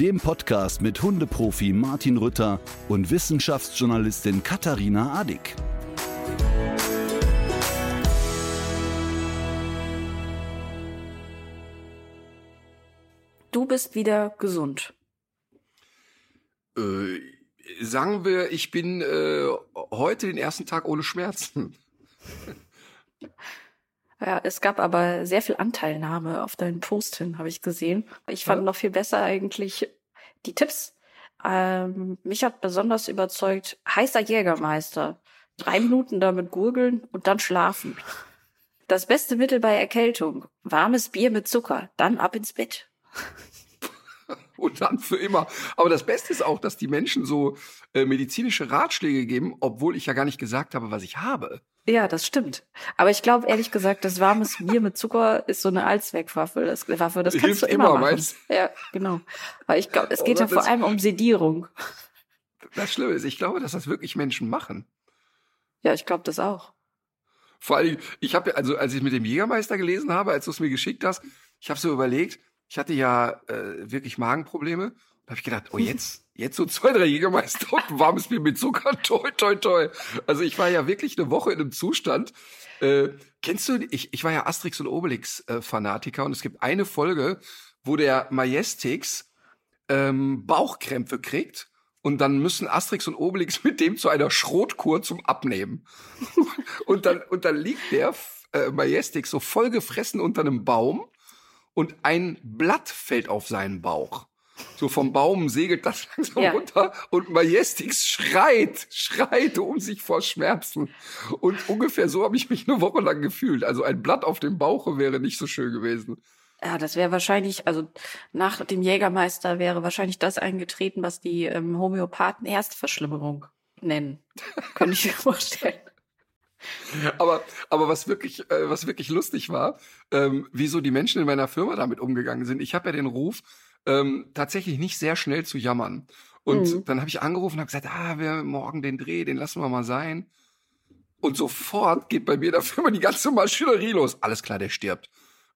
dem Podcast mit Hundeprofi Martin Rütter und Wissenschaftsjournalistin Katharina Adick. Du bist wieder gesund. Äh, sagen wir, ich bin äh, heute den ersten Tag ohne Schmerzen. Ja, es gab aber sehr viel Anteilnahme auf deinen Post hin, habe ich gesehen. Ich fand Ja. noch viel besser eigentlich die Tipps. Ähm, mich hat besonders überzeugt, heißer Jägermeister. Drei Minuten damit gurgeln und dann schlafen. Das beste Mittel bei Erkältung. Warmes Bier mit Zucker. Dann ab ins Bett. Und dann für immer. Aber das Beste ist auch, dass die Menschen so äh, medizinische Ratschläge geben, obwohl ich ja gar nicht gesagt habe, was ich habe. Ja, das stimmt. Aber ich glaube ehrlich gesagt, das warmes Bier mit Zucker ist so eine Allzweckwaffe. Das, Waffe, das kannst Hilft du immer, immer, machen. meinst Ja, genau. Weil ich glaube, es geht Oder ja vor allem um Sedierung. Das Schlimme ist, ich glaube, dass das wirklich Menschen machen. Ja, ich glaube das auch. Vor allem, ich habe also als ich mit dem Jägermeister gelesen habe, als du es mir geschickt hast, ich habe so überlegt, ich hatte ja äh, wirklich Magenprobleme. Da habe ich gedacht, oh jetzt, jetzt so zwei, drei Jägermeister und warmes Bier mit Zucker, toi, toi, toi. Also ich war ja wirklich eine Woche in einem Zustand. Äh, kennst du, ich, ich war ja Asterix und Obelix äh, Fanatiker und es gibt eine Folge, wo der Majestix ähm, Bauchkrämpfe kriegt und dann müssen Asterix und Obelix mit dem zu einer Schrotkur zum Abnehmen. und dann, und dann liegt der äh, Majestix so vollgefressen unter einem Baum und ein Blatt fällt auf seinen Bauch. So vom Baum segelt das langsam Ja. runter und Majestix schreit, schreit um sich vor Schmerzen. Und ungefähr so habe ich mich eine Woche lang gefühlt. Also ein Blatt auf dem Bauche wäre nicht so schön gewesen. Ja, das wäre wahrscheinlich, also nach dem Jägermeister wäre wahrscheinlich das eingetreten, was die ähm, Homöopathen Erstverschlimmerung nennen. Könnte ich mir vorstellen. Aber, aber was wirklich, äh, was wirklich lustig war, ähm, wieso die Menschen in meiner Firma damit umgegangen sind. Ich habe ja den Ruf, ähm, tatsächlich nicht sehr schnell zu jammern. Und Mhm. dann habe ich angerufen und habe gesagt, ah, wir morgen den Dreh, den lassen wir mal sein. Und sofort geht bei mir in der Firma die ganze Maschinerie los. Alles klar, der stirbt.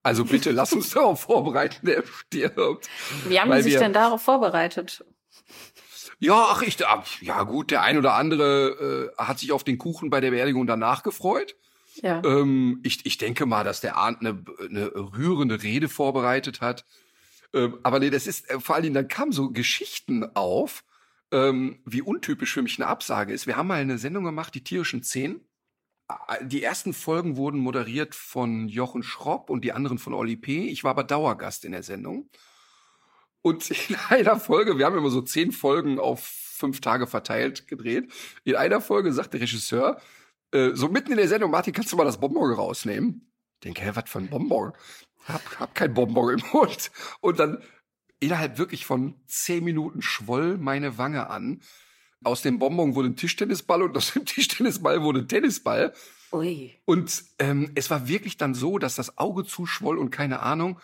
Also bitte lass uns darauf vorbereiten, der stirbt. Wie haben Weil die sich wir- denn darauf vorbereitet? Ja, ach, ich, ah, ja gut, der ein oder andere äh, hat sich auf den Kuchen bei der Beerdigung danach gefreut. Ja. Ähm, ich, ich denke mal, dass der Arndt eine, eine rührende Rede vorbereitet hat. Ähm, aber nee, das ist äh, vor allen Dingen, dann kamen so Geschichten auf, ähm, wie untypisch für mich eine Absage ist. Wir haben mal eine Sendung gemacht, die tierischen Zehn. Äh, Die ersten Folgen wurden moderiert von Jochen Schropp und die anderen von Olli P. Ich war aber Dauergast in der Sendung. Und in einer Folge, wir haben immer so zehn Folgen auf fünf Tage verteilt gedreht. In einer Folge sagt der Regisseur, äh, so mitten in der Sendung, Martin, kannst du mal das Bonbon rausnehmen? Ich denke, hä, was für ein Bonbon? Hab, hab kein Bonbon im Mund. Und dann innerhalb wirklich von zehn Minuten schwoll meine Wange an. Aus dem Bonbon wurde ein Tischtennisball und aus dem Tischtennisball wurde ein Tennisball. Ui. Und ähm, es war wirklich dann so, dass das Auge zuschwoll und keine Ahnung.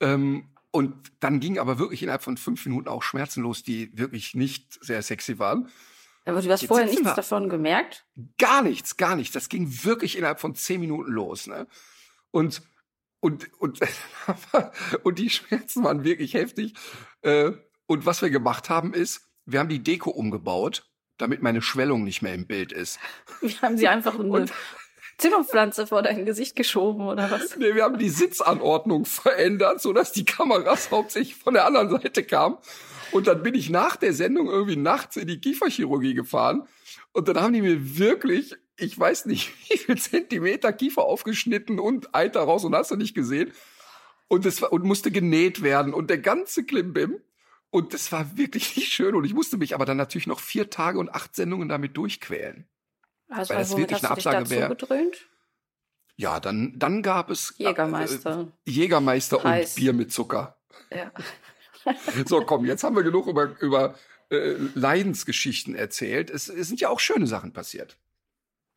Ähm, und dann ging aber wirklich innerhalb von fünf Minuten auch Schmerzen los, die wirklich nicht sehr sexy waren. Aber du hast Jetzt vorher nichts davon gemerkt? Gar nichts, gar nichts. Das ging wirklich innerhalb von zehn Minuten los. Ne? Und, und, und, und die Schmerzen waren wirklich heftig. Äh, Und was wir gemacht haben, ist, wir haben die Deko umgebaut, damit meine Schwellung nicht mehr im Bild ist. Wir haben sie einfach eine Zimmerpflanze vor dein Gesicht geschoben oder was? Nee, wir haben die Sitzanordnung verändert, sodass die Kameras hauptsächlich von der anderen Seite kamen. Und dann bin ich nach der Sendung irgendwie nachts in die Kieferchirurgie gefahren. Und dann haben die mir wirklich, ich weiß nicht, wie viel Zentimeter Kiefer aufgeschnitten und Eiter raus und hast du nicht gesehen. Und war, und musste genäht werden und der ganze Klimbim. Und das war wirklich nicht schön. Und ich musste mich aber dann natürlich noch vier Tage und acht Sendungen damit durchquälen. Also, Weil das womit wirklich hast eine Absage dazu wär. gedröhnt? Ja, dann, dann gab es Jägermeister. Äh, Jägermeister Heiß. und Bier mit Zucker. Ja. So, komm, jetzt haben wir genug über, über äh, Leidensgeschichten erzählt. Es, es sind ja auch schöne Sachen passiert.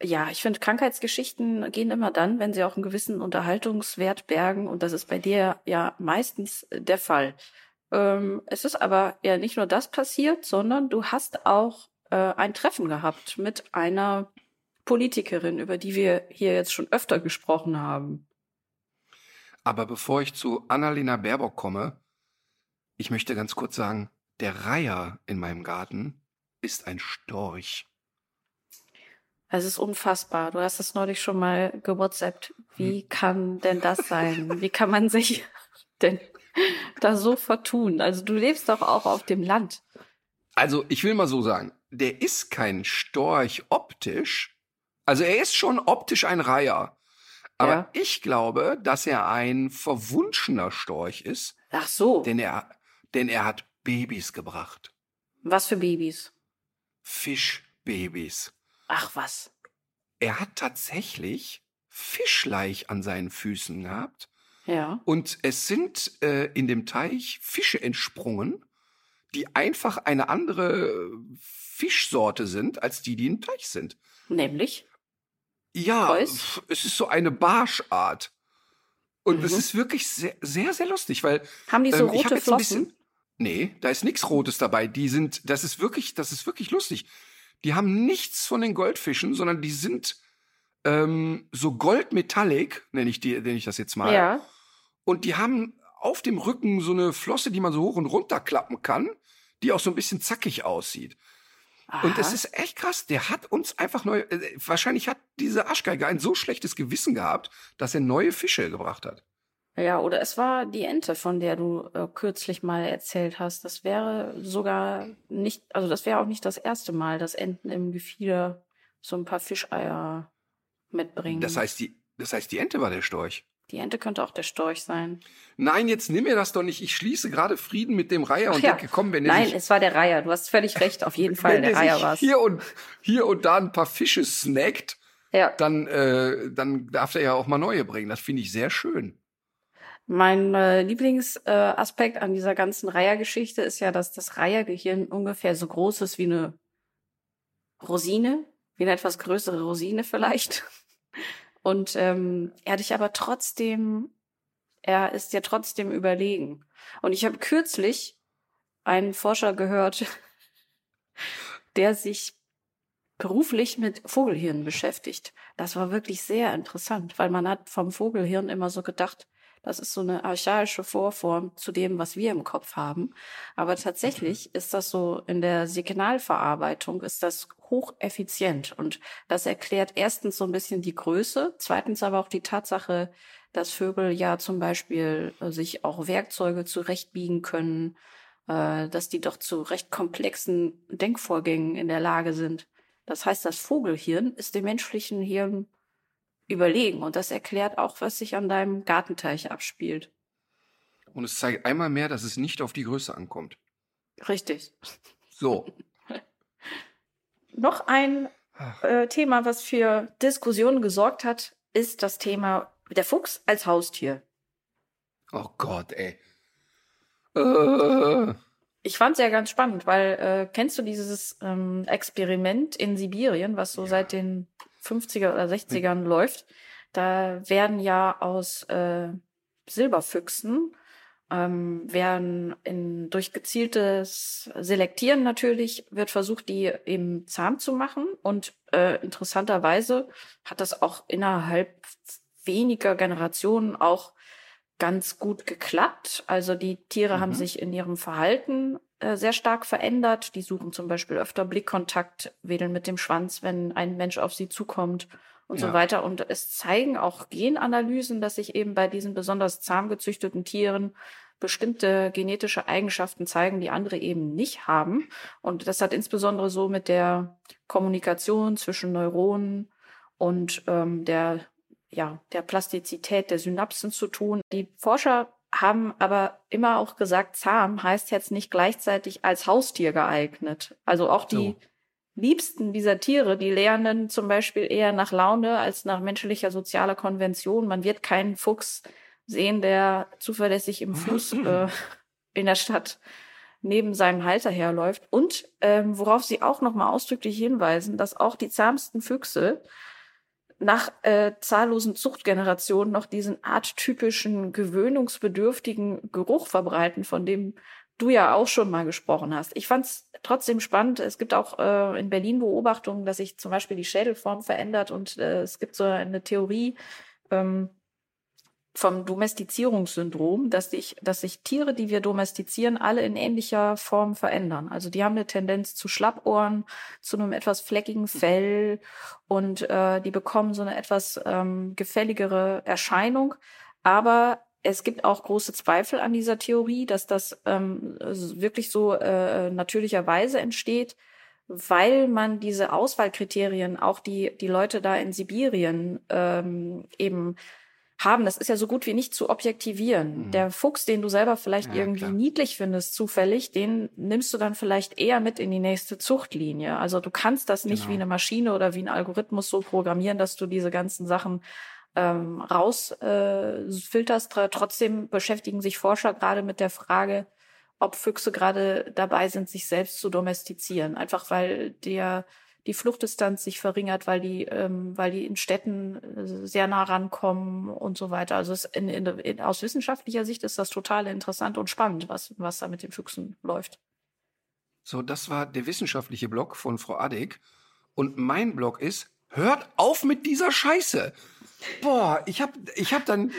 Ja, ich finde, Krankheitsgeschichten gehen immer dann, wenn sie auch einen gewissen Unterhaltungswert bergen. Und das ist bei dir ja meistens der Fall. Ähm, es ist aber ja nicht nur das passiert, sondern du hast auch äh, ein Treffen gehabt mit einer Politikerin, über die wir hier jetzt schon öfter gesprochen haben. Aber bevor ich zu Annalena Baerbock komme, ich möchte ganz kurz sagen, der Reiher in meinem Garten ist ein Storch. Es ist unfassbar. Du hast es neulich schon mal gewhatsappt. Wie hm. kann denn das sein? Wie kann man sich denn da so vertun? Also du lebst doch auch auf dem Land. Also ich will mal so sagen, der ist kein Storch optisch. Also er ist schon optisch ein Reiher. Aber ja. ich glaube, dass er ein verwunschener Storch ist. Ach so. Denn er, denn er hat Babys gebracht. Was für Babys? Fischbabys. Ach was. Er hat tatsächlich Fischleich an seinen Füßen gehabt. Ja. Und es sind äh, in dem Teich Fische entsprungen, die einfach eine andere Fischsorte sind, als die, die im Teich sind. Nämlich? Ja, Reus? es ist so eine Barschart. Und es mhm. ist wirklich sehr, sehr, sehr lustig, weil. Haben die so ähm, rote Flossen? Bisschen, nee, da ist nichts Rotes dabei. Die sind, das ist wirklich, das ist wirklich lustig die haben nichts von den Goldfischen, sondern die sind ähm, so goldmetallic, nenne ich, die, nenne ich das jetzt mal. Ja. Und die haben auf dem Rücken so eine Flosse, die man so hoch und runter klappen kann, die auch so ein bisschen zackig aussieht. Aha. Und es ist echt krass. Der hat uns einfach neu. Äh, wahrscheinlich hat dieser Aschgeiger ein so schlechtes Gewissen gehabt, dass er neue Fische gebracht hat. Ja, oder es war die Ente, von der du äh, kürzlich mal erzählt hast. Das wäre sogar nicht, also das wäre auch nicht das erste Mal, dass Enten im Gefieder so ein paar Fischeier mitbringen. Das heißt, die, das heißt, die Ente war der Storch. Die Ente könnte auch der Storch sein. Nein, jetzt nimm mir das doch nicht. Ich schließe gerade Frieden mit dem Reiher und ja. denke, komm, wenn er Nein, sich, es war der Reiher. Du hast völlig recht. Auf jeden Fall, der Reiher war. Hier und, hier und da ein paar Fische snackt, ja. dann, äh, dann darf er ja auch mal neue bringen. Das finde ich sehr schön. Mein äh, Lieblingsaspekt äh, an dieser ganzen Reihergeschichte ist ja, dass das Reihergehirn ungefähr so groß ist wie eine Rosine, wie eine etwas größere Rosine vielleicht. Und ähm, er dich aber trotzdem, er ist ja trotzdem überlegen. Und ich habe kürzlich einen Forscher gehört, der sich beruflich mit Vogelhirn beschäftigt. Das war wirklich sehr interessant, weil man hat vom Vogelhirn immer so gedacht, das ist so eine archaische Vorform zu dem, was wir im Kopf haben. Aber tatsächlich ist das so in der Signalverarbeitung ist das hocheffizient. Und das erklärt erstens so ein bisschen die Größe, zweitens aber auch die Tatsache, dass Vögel ja zum Beispiel äh, sich auch Werkzeuge zurechtbiegen können, äh, dass die doch zu recht komplexen Denkvorgängen in der Lage sind. Das heißt, das Vogelhirn ist dem menschlichen Hirn überlegen. Und das erklärt auch, was sich an deinem Gartenteich abspielt. Und es zeigt einmal mehr, dass es nicht auf die Größe ankommt. Richtig. So. Noch ein äh, Thema, was für Diskussionen gesorgt hat, ist das Thema der Fuchs als Haustier. Oh Gott, ey. Äh. Ich fand es ja ganz spannend, weil äh, kennst du dieses ähm, Experiment in Sibirien, was so ja. seit den 50er oder 60ern läuft, da werden ja aus äh, Silberfüchsen ähm, werden in, durch gezieltes Selektieren natürlich wird versucht, die eben zahm zu machen. Und äh, interessanterweise hat das auch innerhalb weniger Generationen auch ganz gut geklappt. Also die Tiere mhm. haben sich in ihrem Verhalten äh, sehr stark verändert. Die suchen zum Beispiel öfter Blickkontakt, wedeln mit dem Schwanz, wenn ein Mensch auf sie zukommt und ja. so weiter. Und es zeigen auch Genanalysen, dass sich eben bei diesen besonders zahm gezüchteten Tieren bestimmte genetische Eigenschaften zeigen, die andere eben nicht haben. Und das hat insbesondere so mit der Kommunikation zwischen Neuronen und ähm, der ja, der Plastizität der Synapsen zu tun. Die Forscher haben aber immer auch gesagt, zahm heißt jetzt nicht gleichzeitig als Haustier geeignet. Also auch die so. Liebsten dieser Tiere, die lernen zum Beispiel eher nach Laune als nach menschlicher sozialer Konvention. Man wird keinen Fuchs sehen, der zuverlässig im Fuß äh, in der Stadt neben seinem Halter herläuft. Und ähm, worauf sie auch nochmal ausdrücklich hinweisen, dass auch die zahmsten Füchse nach äh, zahllosen Zuchtgenerationen noch diesen arttypischen, gewöhnungsbedürftigen Geruch verbreiten, von dem du ja auch schon mal gesprochen hast. Ich fand es trotzdem spannend. Es gibt auch äh, in Berlin Beobachtungen, dass sich zum Beispiel die Schädelform verändert und äh, es gibt so eine Theorie ähm, vom Domestizierungssyndrom, dass sich, dass sich Tiere, die wir domestizieren, alle in ähnlicher Form verändern. Also die haben eine Tendenz zu Schlappohren, zu einem etwas fleckigen Fell und äh, die bekommen so eine etwas ähm, gefälligere Erscheinung. Aber es gibt auch große Zweifel an dieser Theorie, dass das ähm, wirklich so äh, natürlicherweise entsteht, weil man diese Auswahlkriterien, auch die die Leute da in Sibirien ähm, eben haben, das ist ja so gut wie nicht zu objektivieren. Mhm. Der Fuchs, den du selber vielleicht ja, irgendwie klar. niedlich findest, zufällig, den nimmst du dann vielleicht eher mit in die nächste Zuchtlinie. Also du kannst das nicht genau. wie eine Maschine oder wie ein Algorithmus so programmieren, dass du diese ganzen Sachen ähm, rausfilterst. Äh, Trotzdem beschäftigen sich Forscher gerade mit der Frage, ob Füchse gerade dabei sind, sich selbst zu domestizieren. Einfach weil der die Fluchtdistanz sich verringert, weil die, ähm, weil die in Städten äh, sehr nah rankommen und so weiter. Also in, in, in, aus wissenschaftlicher Sicht ist das total interessant und spannend, was, was da mit den Füchsen läuft. So, das war der wissenschaftliche Blog von Frau Adek. Und mein Blog ist, hört auf mit dieser Scheiße. Boah, ich hab, ich hab dann,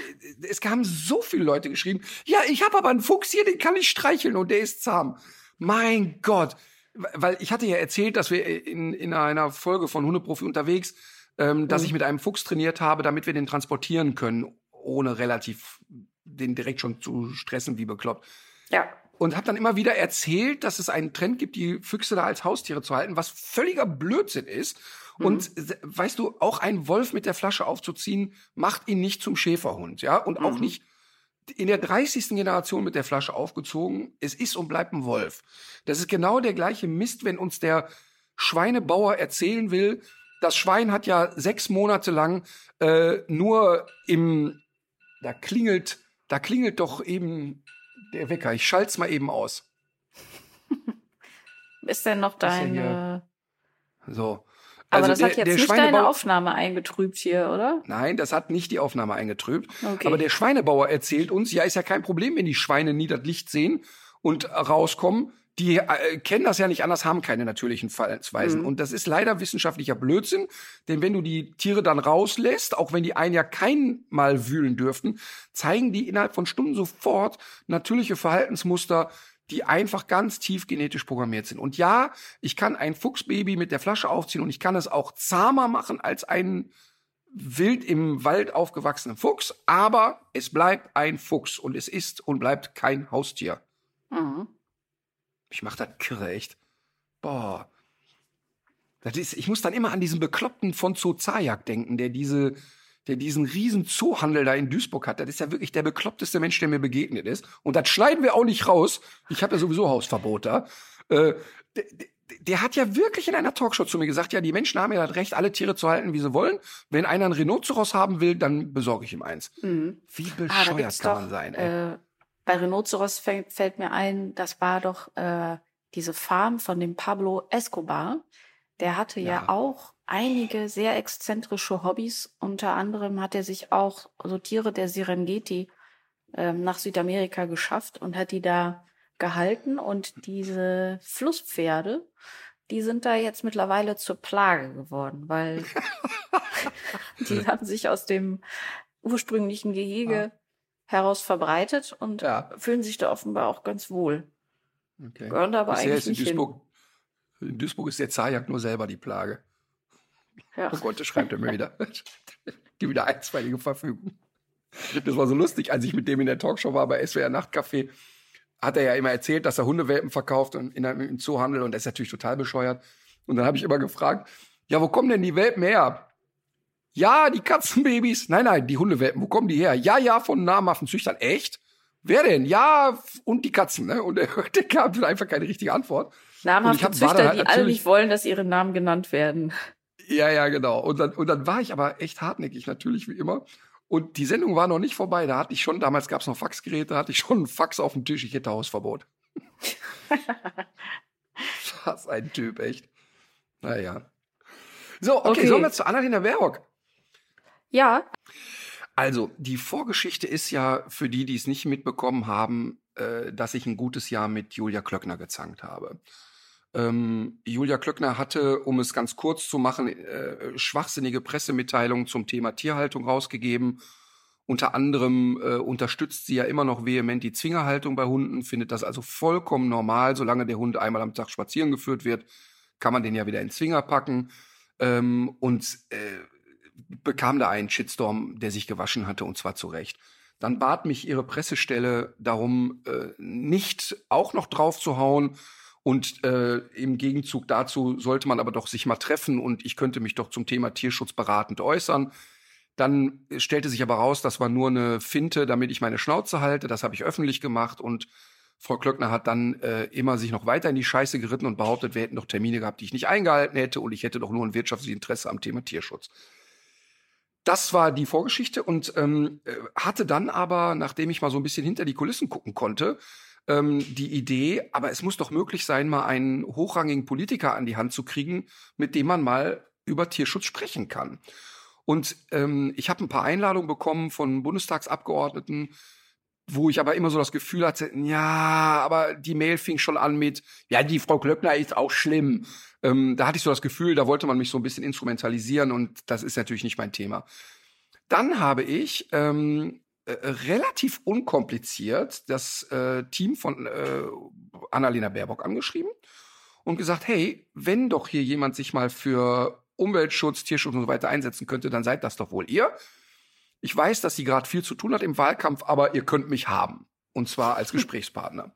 es haben so viele Leute geschrieben, ja, ich hab aber einen Fuchs hier, den kann ich streicheln und der ist zahm. Mein Gott. Weil ich hatte ja erzählt, dass wir in, in einer Folge von Hundeprofi unterwegs, ähm, dass mhm. ich mit einem Fuchs trainiert habe, damit wir den transportieren können, ohne relativ den direkt schon zu stressen wie bekloppt. Ja. Und habe dann immer wieder erzählt, dass es einen Trend gibt, die Füchse da als Haustiere zu halten, was völliger Blödsinn ist. Mhm. Und weißt du, auch ein Wolf mit der Flasche aufzuziehen, macht ihn nicht zum Schäferhund, ja, und auch mhm. nicht in der 30. Generation mit der Flasche aufgezogen. Es ist und bleibt ein Wolf. Das ist genau der gleiche Mist, wenn uns der Schweinebauer erzählen will, das Schwein hat ja sechs Monate lang äh, nur im, da klingelt, da klingelt doch eben der Wecker. Ich schalt's mal eben aus. ist denn noch deine? So. Aber also das der, hat jetzt nicht deine Aufnahme eingetrübt hier, oder? Nein, das hat nicht die Aufnahme eingetrübt. Okay. Aber der Schweinebauer erzählt uns, ja, ist ja kein Problem, wenn die Schweine nie das Licht sehen und rauskommen. Die äh, kennen das ja nicht anders, haben keine natürlichen Verhaltensweisen. Mhm. Und das ist leider wissenschaftlicher Blödsinn, denn wenn du die Tiere dann rauslässt, auch wenn die ein Jahr kein Mal wühlen dürften, zeigen die innerhalb von Stunden sofort natürliche Verhaltensmuster, die einfach ganz tief genetisch programmiert sind. Und ja, ich kann ein Fuchsbaby mit der Flasche aufziehen und ich kann es auch zahmer machen als ein wild im Wald aufgewachsener Fuchs, aber es bleibt ein Fuchs und es ist und bleibt kein Haustier. Mhm. Ich mach das kirre, echt. Boah. Das ist, ich muss dann immer an diesen Bekloppten von Zoo Zajak denken, der diese der diesen riesen Zoohandel da in Duisburg hat, das ist ja wirklich der bekloppteste Mensch, der mir begegnet ist. Und das schneiden wir auch nicht raus. Ich habe ja sowieso Hausverbot da. Äh, der, der hat ja wirklich in einer Talkshow zu mir gesagt, ja, die Menschen haben ja das Recht, alle Tiere zu halten, wie sie wollen. Wenn einer ein Rhinoceros haben will, dann besorge ich ihm eins. Mhm. Wie ah, bescheuert ah, kann doch, man sein, ey. Äh, bei Rhinoceros fällt, fällt, mir ein, das war doch äh, diese Farm von dem Pablo Escobar. Der hatte ja, ja auch einige sehr exzentrische Hobbys. Unter anderem hat er sich auch so Tiere der Serengeti ähm, nach Südamerika geschafft und hat die da gehalten. Und diese Flusspferde, die sind da jetzt mittlerweile zur Plage geworden, weil die haben sich aus dem ursprünglichen Gehege ja. heraus verbreitet und ja. fühlen sich da offenbar auch ganz wohl. Okay. Gehören da aber Bisher eigentlich nicht in Duisburg, hin. In Duisburg ist der Zajak nur selber die Plage. Ja. Oh Gott, das schreibt er mir wieder. Gib wieder einstweilige Verfügung. Das war so lustig, als ich mit dem in der Talkshow war bei SWR Nachtcafé, hat er ja immer erzählt, dass er Hundewelpen verkauft und in einem Zoohandel und das ist natürlich total bescheuert. Und dann habe ich immer gefragt, ja, wo kommen denn die Welpen her? Ja, die Katzenbabys. Nein, nein, die Hundewelpen, wo kommen die her? Ja, ja, von namhaften Züchtern. Echt? Wer denn? Ja, und die Katzen, ne? Und er gab einfach keine richtige Antwort. Namhafte Züchter, halt die alle nicht wollen, dass ihre Namen genannt werden. Ja, ja, genau. Und dann, und dann war ich aber echt hartnäckig, natürlich, wie immer. Und die Sendung war noch nicht vorbei. Da hatte ich schon, damals gab es noch Faxgeräte, da hatte ich schon einen Fax auf dem Tisch. Ich hätte Hausverbot. Was ein Typ, echt. Naja. So, okay, okay. sollen wir zu Annalena Baerbock? Ja. Also, die Vorgeschichte ist ja für die, die es nicht mitbekommen haben, äh, dass ich ein gutes Jahr mit Julia Klöckner gezankt habe. Ähm, Julia Klöckner hatte, um es ganz kurz zu machen, äh, schwachsinnige Pressemitteilungen zum Thema Tierhaltung rausgegeben. Unter anderem äh, unterstützt sie ja immer noch vehement die Zwingerhaltung bei Hunden, findet das also vollkommen normal, solange der Hund einmal am Tag spazieren geführt wird, kann man den ja wieder in Zwinger packen. Ähm, und äh, bekam da einen Shitstorm, der sich gewaschen hatte, und zwar zu Recht. Dann bat mich ihre Pressestelle darum, äh, nicht auch noch drauf zu hauen. Und äh, im Gegenzug dazu sollte man aber doch sich mal treffen und ich könnte mich doch zum Thema Tierschutz beratend äußern. Dann stellte sich aber raus, das war nur eine Finte, damit ich meine Schnauze halte. Das habe ich öffentlich gemacht und Frau Klöckner hat dann äh, immer sich noch weiter in die Scheiße geritten und behauptet, wir hätten doch Termine gehabt, die ich nicht eingehalten hätte und ich hätte doch nur ein wirtschaftliches Interesse am Thema Tierschutz. Das war die Vorgeschichte und ähm, äh, hatte dann aber, nachdem ich mal so ein bisschen hinter die Kulissen gucken konnte, ähm, die Idee, aber es muss doch möglich sein, mal einen hochrangigen Politiker an die Hand zu kriegen, mit dem man mal über Tierschutz sprechen kann. Und ähm, ich habe ein paar Einladungen bekommen von Bundestagsabgeordneten, wo ich aber immer so das Gefühl hatte, ja, aber die Mail fing schon an mit, ja, die Frau Klöckner ist auch schlimm. Ähm, da hatte ich so das Gefühl, da wollte man mich so ein bisschen instrumentalisieren und das ist natürlich nicht mein Thema. Dann habe ich ähm, äh, relativ unkompliziert das äh, Team von äh, Annalena Baerbock angeschrieben und gesagt, hey, wenn doch hier jemand sich mal für Umweltschutz, Tierschutz und so weiter einsetzen könnte, dann seid das doch wohl ihr. Ich weiß, dass sie gerade viel zu tun hat im Wahlkampf, aber ihr könnt mich haben. Und zwar als Gesprächspartner.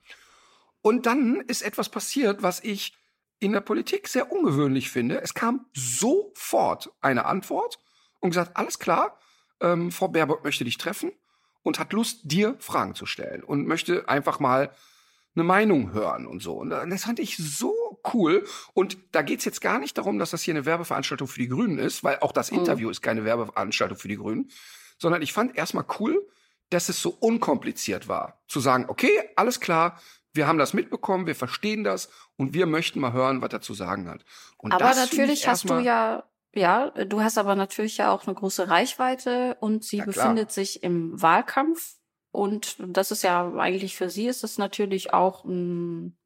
Und dann ist etwas passiert, was ich in der Politik sehr ungewöhnlich finde. Es kam sofort eine Antwort und gesagt, alles klar, ähm, Frau Baerbock möchte dich treffen und hat Lust, dir Fragen zu stellen und möchte einfach mal eine Meinung hören und so. Und das fand ich so cool. Und da geht's jetzt gar nicht darum, dass das hier eine Werbeveranstaltung für die Grünen ist, weil auch das mhm. Interview ist keine Werbeveranstaltung für die Grünen, sondern ich fand erstmal cool, dass es so unkompliziert war. Zu sagen, okay, alles klar, wir haben das mitbekommen, wir verstehen das und wir möchten mal hören, was er zu sagen hat. Und aber natürlich hast du ja, ja, du hast aber natürlich ja auch eine große Reichweite und sie ja, befindet sich im Wahlkampf. Und das ist ja eigentlich für sie ist es natürlich auch ein,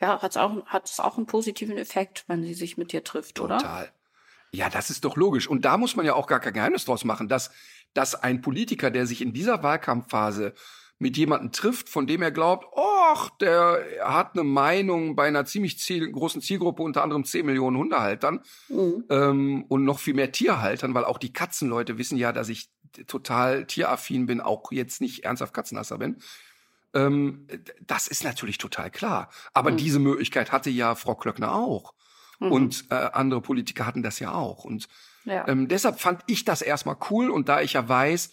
ja, hat es auch, hat es auch einen positiven Effekt, wenn sie sich mit dir trifft, Total. oder? Total. Ja, das ist doch logisch. Und da muss man ja auch gar kein Geheimnis draus machen, dass dass ein Politiker, der sich in dieser Wahlkampfphase mit jemandem trifft, von dem er glaubt, ach, der hat eine Meinung bei einer ziemlich ziel großen Zielgruppe, unter anderem 10 Millionen Hundehaltern mhm. ähm, und noch viel mehr Tierhaltern, weil auch die Katzenleute wissen ja, dass ich total tieraffin bin, auch jetzt nicht ernsthaft Katzenhasser bin. Ähm, das ist natürlich total klar. Aber mhm. diese Möglichkeit hatte ja Frau Klöckner auch. Mhm. Und äh, andere Politiker hatten das ja auch. Und ja. Ähm, deshalb fand ich das erstmal cool und da ich ja weiß,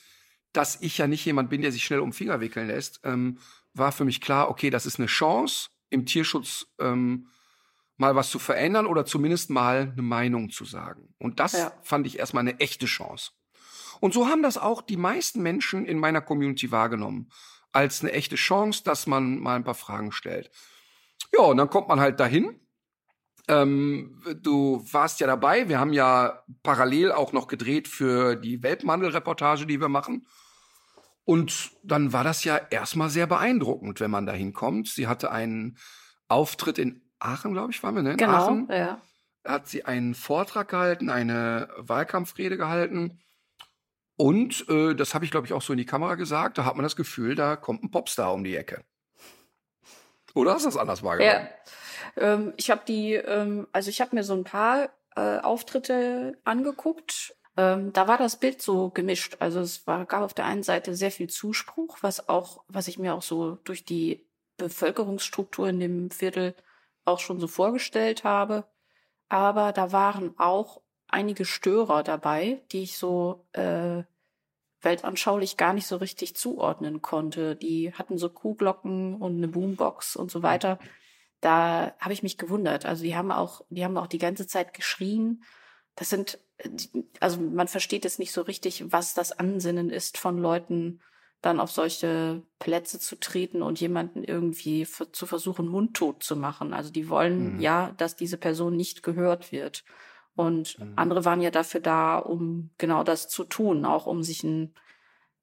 dass ich ja nicht jemand bin, der sich schnell um Finger wickeln lässt, ähm, war für mich klar, okay, das ist eine Chance, im Tierschutz ähm, mal was zu verändern oder zumindest mal eine Meinung zu sagen. Und das ja. fand ich erstmal eine echte Chance. Und so haben das auch die meisten Menschen in meiner Community wahrgenommen. Als eine echte Chance, dass man mal ein paar Fragen stellt. Ja, und dann kommt man halt dahin ähm, du warst ja dabei. Wir haben ja parallel auch noch gedreht für die Welpenhandel-Reportage, die wir machen. Und dann war das ja erstmal sehr beeindruckend, wenn man da hinkommt. Sie hatte einen Auftritt in Aachen, glaube ich, waren wir, ne? In genau, Aachen ja. hat sie einen Vortrag gehalten, eine Wahlkampfrede gehalten. Und äh, das habe ich, glaube ich, auch so in die Kamera gesagt. Da hat man das Gefühl, da kommt ein Popstar um die Ecke. Oder hast du das anders wahrgenommen? Ja. Ähm, ich habe die, ähm, also ich habe mir so ein paar äh, Auftritte angeguckt. Ähm, da war das Bild so gemischt. Also es war, gab auf der einen Seite sehr viel Zuspruch, was auch, was ich mir auch so durch die Bevölkerungsstruktur in dem Viertel auch schon so vorgestellt habe. Aber da waren auch einige Störer dabei, die ich so äh, weltanschaulich gar nicht so richtig zuordnen konnte. Die hatten so Kuhglocken und eine Boombox und so weiter da habe ich mich gewundert. Also die haben auch, die haben auch die ganze Zeit geschrien. Das sind, also man versteht es nicht so richtig, was das Ansinnen ist von Leuten, dann auf solche Plätze zu treten und jemanden irgendwie zu versuchen, mundtot zu machen. Also die wollen mhm. ja, dass diese Person nicht gehört wird. Und mhm. andere waren ja dafür da, um genau das zu tun, auch um sich ein,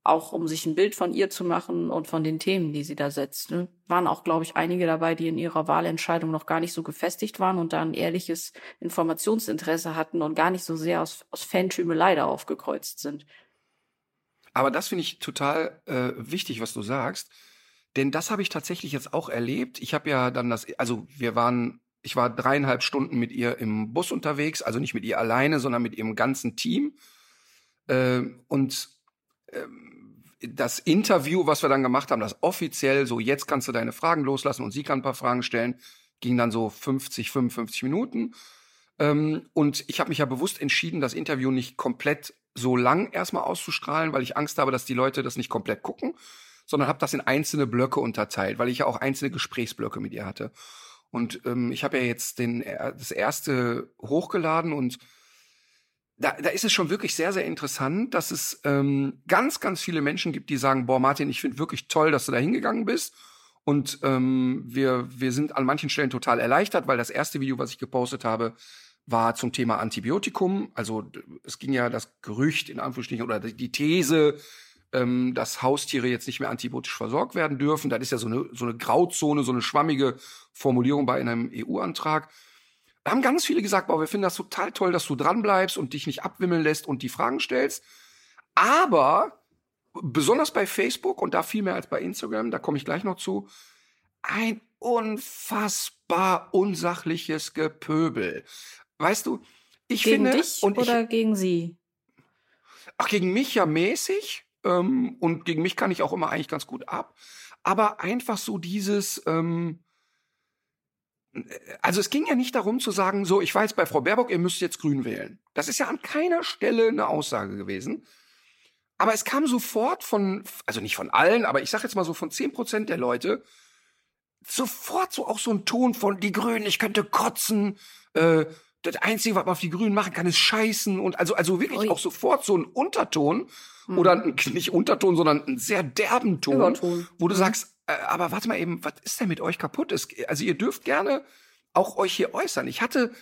auch um sich ein Bild von ihr zu machen und von den Themen, die sie da setzt. Ne? Waren auch, glaube ich, einige dabei, die in ihrer Wahlentscheidung noch gar nicht so gefestigt waren und da ein ehrliches Informationsinteresse hatten und gar nicht so sehr aus, aus Fantümelei da aufgekreuzt sind. Aber das finde ich total äh, wichtig, was du sagst. Denn das habe ich tatsächlich jetzt auch erlebt. Ich habe ja dann das, also wir waren ich war dreieinhalb Stunden mit ihr im Bus unterwegs, also nicht mit ihr alleine, sondern mit ihrem ganzen Team. Äh, und äh, das Interview, was wir dann gemacht haben, das offiziell, so jetzt kannst du deine Fragen loslassen und sie kann ein paar Fragen stellen, ging dann so 50, 55 Minuten. Ähm, und ich habe mich ja bewusst entschieden, das Interview nicht komplett so lang erstmal auszustrahlen, weil ich Angst habe, dass die Leute das nicht komplett gucken, sondern habe das in einzelne Blöcke unterteilt, weil ich ja auch einzelne Gesprächsblöcke mit ihr hatte. Und ähm, ich habe ja jetzt den, äh, das erste hochgeladen und da, da ist es schon wirklich sehr, sehr interessant, dass es ähm, ganz, ganz viele Menschen gibt, die sagen, boah, Martin, ich finde wirklich toll, dass du da hingegangen bist. Und ähm, wir, wir sind an manchen Stellen total erleichtert, weil das erste Video, was ich gepostet habe, war zum Thema Antibiotikum. Also es ging ja das Gerücht in Anführungsstrichen oder die These, ähm, dass Haustiere jetzt nicht mehr antibiotisch versorgt werden dürfen. Das ist ja so eine, so eine Grauzone, so eine schwammige Formulierung bei einem EU-Antrag. Da haben ganz viele gesagt, boah, wir finden das total toll, dass du dranbleibst und dich nicht abwimmeln lässt und die Fragen stellst. Aber besonders bei Facebook und da viel mehr als bei Instagram, da komme ich gleich noch zu, ein unfassbar unsachliches Gepöbel. Weißt du, ich gegen finde. Dich und oder ich, gegen sie? Ach, gegen mich ja mäßig. Ähm, und gegen mich kann ich auch immer eigentlich ganz gut ab. Aber einfach so dieses, ähm, also es ging ja nicht darum zu sagen, so, ich war jetzt bei Frau Baerbock, ihr müsst jetzt grün wählen. Das ist ja an keiner Stelle eine Aussage gewesen. Aber es kam sofort von, also nicht von allen, aber ich sag jetzt mal so von zehn Prozent der Leute, sofort so auch so ein Ton von die Grünen, ich könnte kotzen, äh, das Einzige, was man auf die Grünen machen kann, ist scheißen und also, also wirklich Ui. auch sofort so ein Unterton mhm. oder ein, nicht Unterton, sondern einen sehr derben Ton, Überton. wo du mhm. sagst, aber warte mal eben, was ist denn mit euch kaputt? Es, also ihr dürft gerne auch euch hier äußern. Ich hatte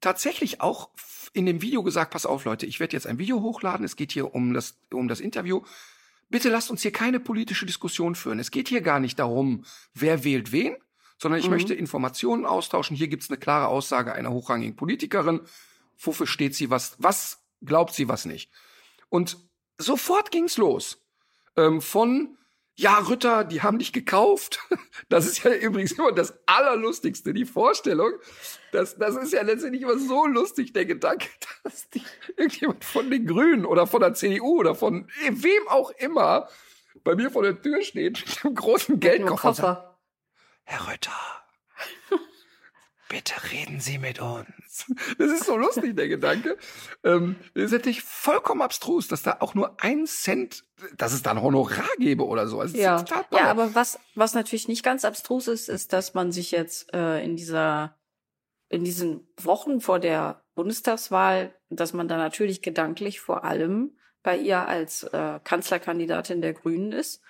tatsächlich auch in dem Video gesagt, pass auf Leute, ich werde jetzt ein Video hochladen, es geht hier um das, um das Interview. Bitte lasst uns hier keine politische Diskussion führen. Es geht hier gar nicht darum, wer wählt wen, sondern ich mhm. möchte Informationen austauschen. Hier gibt's eine klare Aussage einer hochrangigen Politikerin. Wofür steht sie, was, was glaubt sie, was nicht. Und sofort ging's los. Ähm, von ja, Rütter, die haben dich gekauft. Das ist ja übrigens immer das Allerlustigste, die Vorstellung. Das, das ist ja letztendlich immer so lustig, der Gedanke, dass die, irgendjemand von den Grünen oder von der CDU oder von wem auch immer bei mir vor der Tür steht mit einem großen Geldkoffer. Herr Rütter, bitte reden Sie mit uns. Das ist so lustig, der Gedanke. Ähm, das ist natürlich vollkommen abstrus, dass da auch nur ein Cent, dass es da ein Honorar gäbe oder so. Also ja. ja, aber was, was natürlich nicht ganz abstrus ist, ist, dass man sich jetzt äh, in dieser, in diesen Wochen vor der Bundestagswahl, dass man da natürlich gedanklich vor allem bei ihr als äh, Kanzlerkandidatin der Grünen ist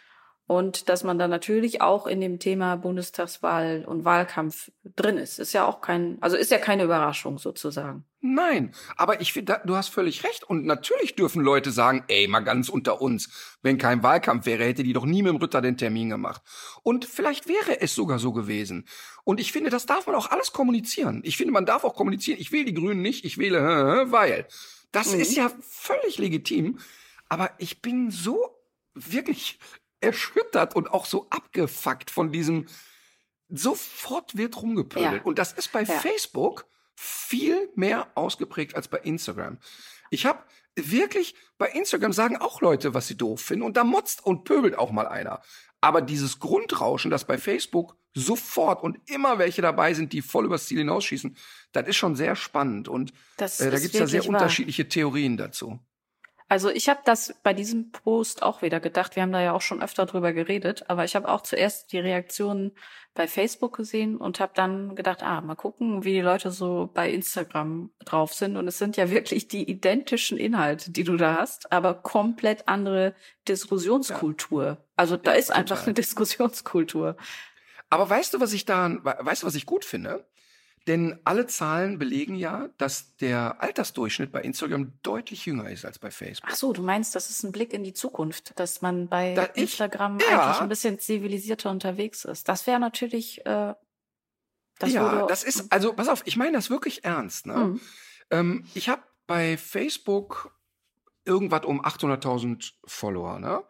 und dass man dann natürlich auch in dem Thema Bundestagswahl und Wahlkampf drin ist. Ist ja auch kein, also ist ja keine Überraschung sozusagen. Nein, aber ich finde, du hast völlig recht. Und natürlich dürfen Leute sagen, ey, mal ganz unter uns, wenn kein Wahlkampf wäre, hätte die doch nie mit dem Ritter den Termin gemacht. Und vielleicht wäre es sogar so gewesen. Und ich finde, das darf man auch alles kommunizieren. Ich finde, man darf auch kommunizieren, ich wähle die Grünen nicht, ich wähle, weil. Das mhm. ist ja völlig legitim. Aber ich bin so wirklich erschüttert und auch so abgefuckt von diesem, sofort wird rumgepöbelt. Ja. Und das ist bei ja. Facebook viel mehr ausgeprägt als bei Instagram. Ich habe wirklich, bei Instagram sagen auch Leute, was sie doof finden und da motzt und pöbelt auch mal einer. Aber dieses Grundrauschen, das bei Facebook sofort und immer welche dabei sind, die voll übers Ziel hinausschießen, das ist schon sehr spannend. Und äh, da gibt's ja sehr wahr. unterschiedliche Theorien dazu. Also ich habe das bei diesem Post auch wieder gedacht. Wir haben da ja auch schon öfter drüber geredet, aber ich habe auch zuerst die Reaktionen bei Facebook gesehen und habe dann gedacht, ah, mal gucken, wie die Leute so bei Instagram drauf sind. Und es sind ja wirklich die identischen Inhalte, die du da hast, aber komplett andere Diskussionskultur. Ja. Also da ja, ist einfach eine Diskussionskultur. Aber weißt du, was ich da, weißt du, was ich gut finde? Denn alle Zahlen belegen ja, dass der Altersdurchschnitt bei Instagram deutlich jünger ist als bei Facebook. Ach so, du meinst, das ist ein Blick in die Zukunft, dass man bei Da ich- Instagram ja. eigentlich ein bisschen zivilisierter unterwegs ist. Das wäre natürlich, äh, das ja, würde, das ist, also pass auf, ich meine das wirklich ernst. Ne? Mhm. Ähm, ich habe bei Facebook irgendwas um 800.000 Follower. Ne?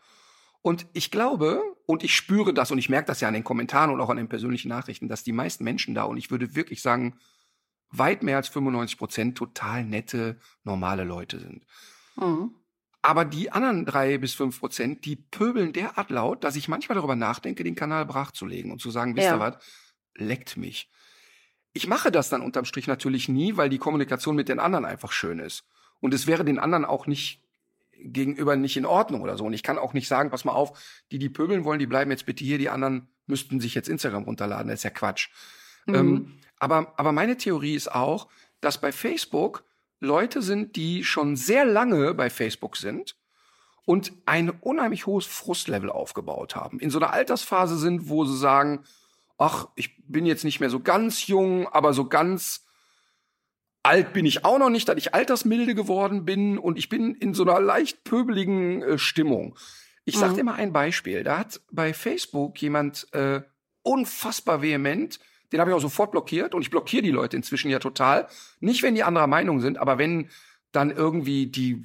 Und ich glaube, und ich spüre das und ich merke das ja an den Kommentaren und auch an den persönlichen Nachrichten, dass die meisten Menschen da, und ich würde wirklich sagen, weit mehr als 95 Prozent total nette, normale Leute sind. Mhm. Aber die anderen drei bis fünf Prozent, die pöbeln derart laut, dass ich manchmal darüber nachdenke, den Kanal brachzulegen und zu sagen, wisst Ja. ihr was, leckt mich. Ich mache das dann unterm Strich natürlich nie, weil die Kommunikation mit den anderen einfach schön ist. Und es wäre den anderen auch nicht gegenüber nicht in Ordnung oder so. Und ich kann auch nicht sagen, pass mal auf, die, die pöbeln wollen, die bleiben jetzt bitte hier, die anderen müssten sich jetzt Instagram runterladen. Das ist ja Quatsch. Mhm. Ähm, aber, aber meine Theorie ist auch, dass bei Facebook Leute sind, die schon sehr lange bei Facebook sind und ein unheimlich hohes Frustlevel aufgebaut haben. In so einer Altersphase sind, wo sie sagen, ach, ich bin jetzt nicht mehr so ganz jung, aber so ganz alt bin ich auch noch nicht, dass ich altersmilde geworden bin und ich bin in so einer leicht pöbeligen äh, Stimmung. Ich sag Mhm. dir mal ein Beispiel. Da hat bei Facebook jemand äh, unfassbar vehement, den habe ich auch sofort blockiert und ich blockiere die Leute inzwischen ja total. Nicht, wenn die anderer Meinung sind, aber wenn dann irgendwie die,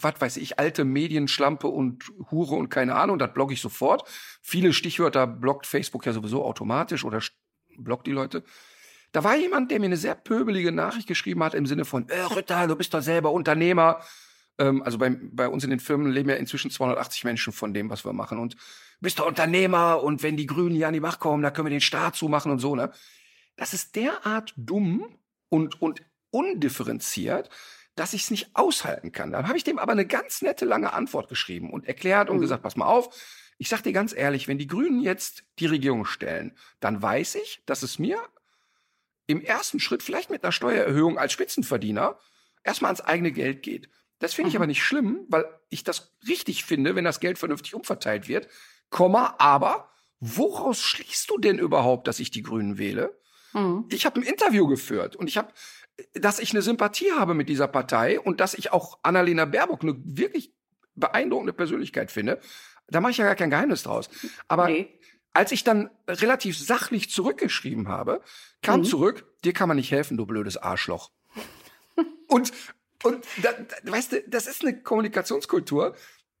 was weiß ich, alte Medienschlampe und Hure und keine Ahnung, das blocke ich sofort. Viele Stichwörter blockt Facebook ja sowieso automatisch oder blockt die Leute. Da war jemand, der mir eine sehr pöbelige Nachricht geschrieben hat im Sinne von, äh, Ritter, du bist doch selber Unternehmer. Ähm, also bei, bei uns in den Firmen leben ja inzwischen 280 Menschen von dem, was wir machen. Und bist doch Unternehmer und wenn die Grünen hier an die Macht kommen, dann können wir den Staat zumachen und so, ne? Das ist derart dumm und, und undifferenziert, dass ich es nicht aushalten kann. Dann habe ich dem aber eine ganz nette lange Antwort geschrieben und erklärt und Mhm. gesagt, pass mal auf, ich sag dir ganz ehrlich, wenn die Grünen jetzt die Regierung stellen, dann weiß ich, dass es mir im ersten Schritt vielleicht mit einer Steuererhöhung als Spitzenverdiener erstmal ans eigene Geld geht. Das finde ich Mhm. aber nicht schlimm, weil ich das richtig finde, wenn das Geld vernünftig umverteilt wird. Komma, aber woraus schließt du denn überhaupt, dass ich die Grünen wähle? Mhm. Ich habe ein Interview geführt und ich habe, dass ich eine Sympathie habe mit dieser Partei und dass ich auch Annalena Baerbock eine wirklich beeindruckende Persönlichkeit finde. Da mache ich ja gar kein Geheimnis draus. Aber Nee. Als ich dann relativ sachlich zurückgeschrieben habe, kam Mhm. zurück, dir kann man nicht helfen, du blödes Arschloch. und und da, da, weißt du, das ist eine Kommunikationskultur,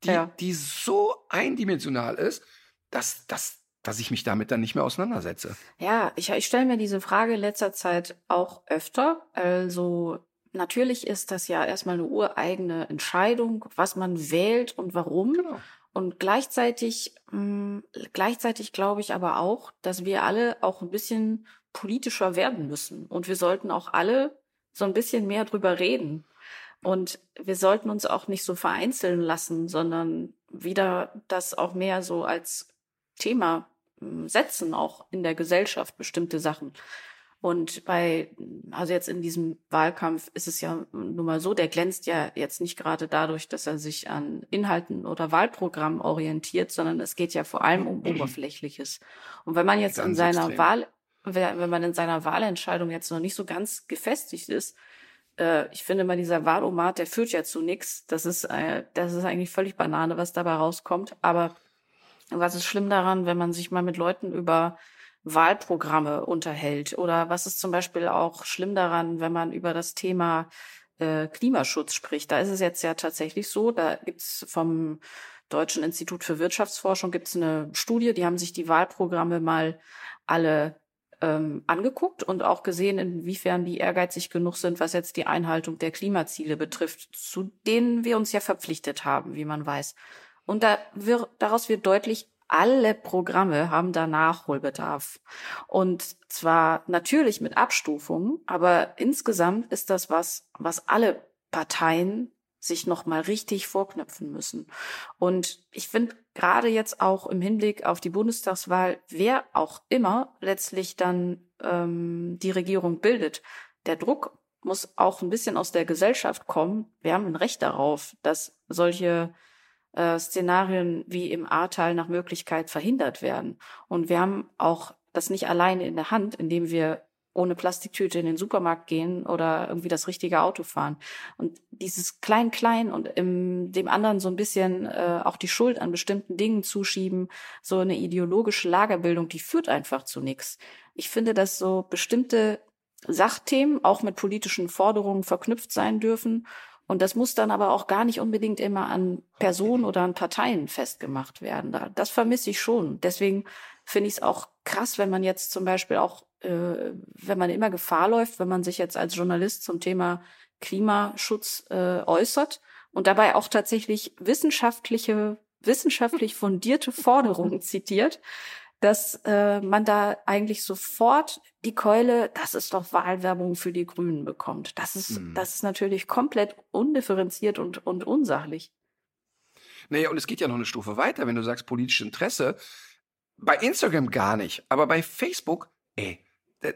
die, Ja. die so eindimensional ist, dass, dass, dass ich mich damit dann nicht mehr auseinandersetze. Ja, ich, ich stelle mir diese Frage in letzter Zeit auch öfter. Also natürlich ist das ja erstmal eine ureigene Entscheidung, was man wählt und warum. Genau. Und gleichzeitig, mh, gleichzeitig glaube ich aber auch, dass wir alle auch ein bisschen politischer werden müssen. Und wir sollten auch alle so ein bisschen mehr drüber reden. Und wir sollten uns auch nicht so vereinzeln lassen, sondern wieder das auch mehr so als Thema mh, setzen, auch in der Gesellschaft, bestimmte Sachen. Und bei, also jetzt in diesem Wahlkampf ist es ja nun mal so, der glänzt ja jetzt nicht gerade dadurch, dass er sich an Inhalten oder Wahlprogrammen orientiert, sondern es geht ja vor allem um Oberflächliches. Und wenn man jetzt in Ganz seiner extrem. Wahl, wenn wenn man in seiner Wahlentscheidung jetzt noch nicht so ganz gefestigt ist, äh, ich finde mal, dieser Wahlomat, der führt ja zu nichts. Das ist, äh, das ist eigentlich völlig Banane, was dabei rauskommt. Aber was ist schlimm daran, wenn man sich mal mit Leuten über Wahlprogramme unterhält? Oder was ist zum Beispiel auch schlimm daran, wenn man über das Thema äh, Klimaschutz spricht? Da ist es jetzt ja tatsächlich so, da gibt's vom Deutschen Institut für Wirtschaftsforschung gibt's eine Studie, die haben sich die Wahlprogramme mal alle ähm, angeguckt und auch gesehen, inwiefern die ehrgeizig genug sind, was jetzt die Einhaltung der Klimaziele betrifft, zu denen wir uns ja verpflichtet haben, wie man weiß. Und da wird, daraus wird deutlich, alle Programme haben da Nachholbedarf. Und zwar natürlich mit Abstufungen, aber insgesamt ist das was, was alle Parteien sich nochmal richtig vorknöpfen müssen. Und ich finde gerade jetzt auch im Hinblick auf die Bundestagswahl, wer auch immer letztlich dann ähm, die Regierung bildet, der Druck muss auch ein bisschen aus der Gesellschaft kommen. Wir haben ein Recht darauf, dass solche äh, Szenarien wie im Ahrtal nach Möglichkeit verhindert werden. Und wir haben auch das nicht alleine in der Hand, indem wir ohne Plastiktüte in den Supermarkt gehen oder irgendwie das richtige Auto fahren. Und dieses Klein-Klein und im, dem anderen so ein bisschen äh, auch die Schuld an bestimmten Dingen zuschieben, so eine ideologische Lagerbildung, die führt einfach zu nichts. Ich finde, dass so bestimmte Sachthemen auch mit politischen Forderungen verknüpft sein dürfen. Und das muss dann aber auch gar nicht unbedingt immer an Personen oder an Parteien festgemacht werden. Das vermisse ich schon. Deswegen finde ich es auch krass, wenn man jetzt zum Beispiel auch äh, wenn man immer Gefahr läuft, wenn man sich jetzt als Journalist zum Thema Klimaschutz äh, äußert und dabei auch tatsächlich wissenschaftliche, wissenschaftlich fundierte Forderungen zitiert, dass äh, man da eigentlich sofort die Keule, das ist doch Wahlwerbung für die Grünen bekommt. Das ist, mhm. das ist natürlich komplett undifferenziert und, und unsachlich. Naja, und es geht ja noch eine Stufe weiter, wenn du sagst politisches Interesse. Bei Instagram gar nicht, aber bei Facebook, ey,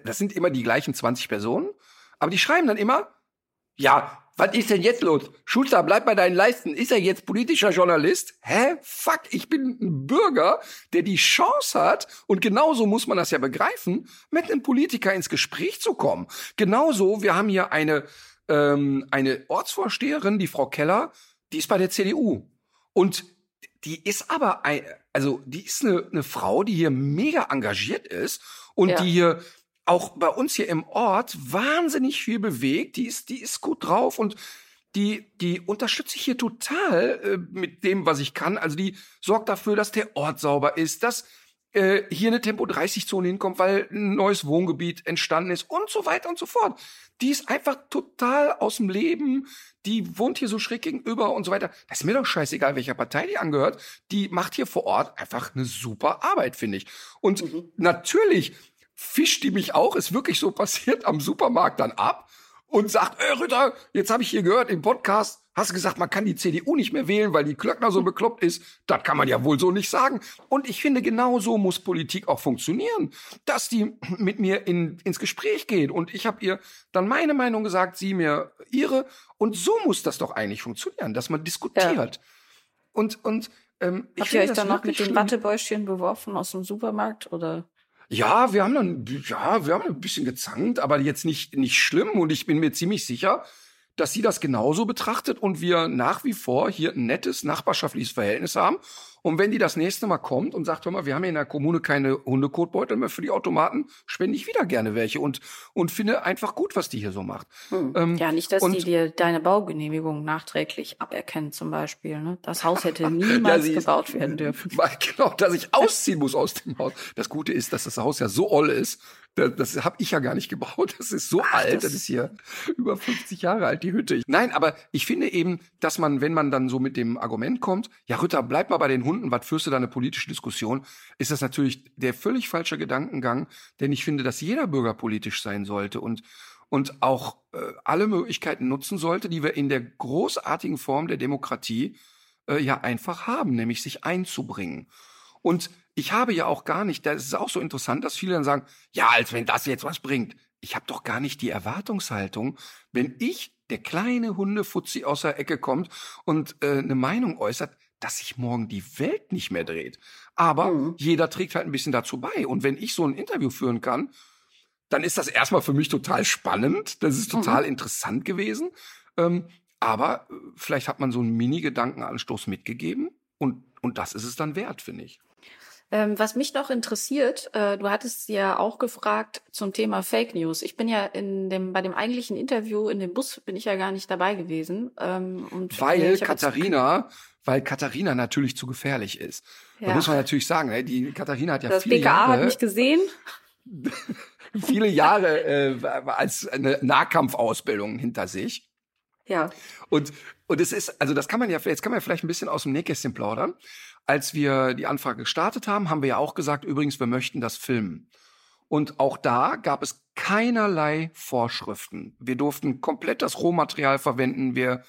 das sind immer die gleichen 20 Personen, aber die schreiben dann immer, ja, was ist denn jetzt los? Schulzer, bleib bei deinen Leisten. Ist er jetzt politischer Journalist? Hä? Fuck, ich bin ein Bürger, der die Chance hat, und genauso muss man das ja begreifen, mit einem Politiker ins Gespräch zu kommen. Genauso, wir haben hier eine, ähm, eine Ortsvorsteherin, die Frau Keller, die ist bei der CDU. Und die ist aber, ein, also die ist eine, eine Frau, die hier mega engagiert ist und ja. die hier auch bei uns hier im Ort wahnsinnig viel bewegt. Die ist, die ist gut drauf und die, die unterstütze ich hier total äh, mit dem, was ich kann. Also die sorgt dafür, dass der Ort sauber ist, dass äh, hier eine Tempo-30-Zone hinkommt, weil ein neues Wohngebiet entstanden ist und so weiter und so fort. Die ist einfach total aus dem Leben. Die wohnt hier so schräg gegenüber und so weiter. Das ist mir doch scheißegal, welcher Partei die angehört. Die macht hier vor Ort einfach eine super Arbeit, finde ich. Und mhm. natürlich fischt die mich auch, ist wirklich so passiert, am Supermarkt dann ab und sagt, ey Ritter, jetzt habe ich hier gehört im Podcast, hast du gesagt, man kann die CDU nicht mehr wählen, weil die Klöckner so bekloppt ist. Das kann man ja wohl so nicht sagen. Und ich finde, genau so muss Politik auch funktionieren, dass die mit mir in, ins Gespräch gehen. Und ich habe ihr dann meine Meinung gesagt, sie mir ihre. Und so muss das doch eigentlich funktionieren, dass man diskutiert. Ja. Und, und ähm, Habt ihr euch dann noch mit den Wattebäuschen beworfen aus dem Supermarkt oder? Ja, wir haben dann, ja, wir haben ein bisschen gezankt, aber jetzt nicht, nicht schlimm. Und ich bin mir ziemlich sicher, dass sie das genauso betrachtet und wir nach wie vor hier ein nettes nachbarschaftliches Verhältnis haben. Und wenn die das nächste Mal kommt und sagt, hör mal, wir haben hier in der Kommune keine Hundekotbeutel mehr für die Automaten, spende ich wieder gerne welche und, und finde einfach gut, was die hier so macht. Hm. Ähm, ja, nicht, dass die dir deine Baugenehmigung nachträglich aberkennen zum Beispiel. Ne? Das Haus hätte niemals ja, gebaut werden dürfen. Genau, dass ich ausziehen muss aus dem Haus. Das Gute ist, dass das Haus ja so oll ist, das, das habe ich ja gar nicht gebaut. Das ist so Ach, alt. Das, das ist hier über 50 Jahre alt, die Hütte. Nein, aber ich finde eben, dass man, wenn man dann so mit dem Argument kommt, ja, Rütter, bleib mal bei den Hunden, was führst du da eine politische Diskussion, ist das natürlich der völlig falsche Gedankengang, denn ich finde, dass jeder Bürger politisch sein sollte und und auch äh, alle Möglichkeiten nutzen sollte, die wir in der großartigen Form der Demokratie äh, ja einfach haben, nämlich sich einzubringen. Und ich habe ja auch gar nicht, das ist auch so interessant, dass viele dann sagen, ja, als wenn das jetzt was bringt. Ich habe doch gar nicht die Erwartungshaltung, wenn ich, der kleine Hundefutzi aus der Ecke kommt und äh, eine Meinung äußert, dass sich morgen die Welt nicht mehr dreht. Aber mhm. jeder trägt halt ein bisschen dazu bei. Und wenn ich so ein Interview führen kann, dann ist das erstmal für mich total spannend. Das ist total mhm. interessant gewesen. Ähm, aber äh, vielleicht hat man so einen Mini-Gedankenanstoß mitgegeben und, und das ist es dann wert, finde ich. Ähm, was mich noch interessiert, äh, du hattest ja auch gefragt zum Thema Fake News. Ich bin ja in dem, bei dem eigentlichen Interview in dem Bus bin ich ja gar nicht dabei gewesen. Ähm, und weil Katharina, weil Katharina natürlich zu gefährlich ist. Ja. Da muss man natürlich sagen, ne? die Katharina hat ja das viele BKA Jahre. hat mich gesehen. viele Jahre äh, als eine Nahkampfausbildung hinter sich. Ja. Und, und es ist, also das kann man ja, jetzt kann man ja vielleicht ein bisschen aus dem Nähkästchen plaudern. Als wir die Anfrage gestartet haben, haben wir ja auch gesagt, übrigens, wir möchten das filmen. Und auch da gab es keinerlei Vorschriften. Wir durften komplett das Rohmaterial verwenden. Wir,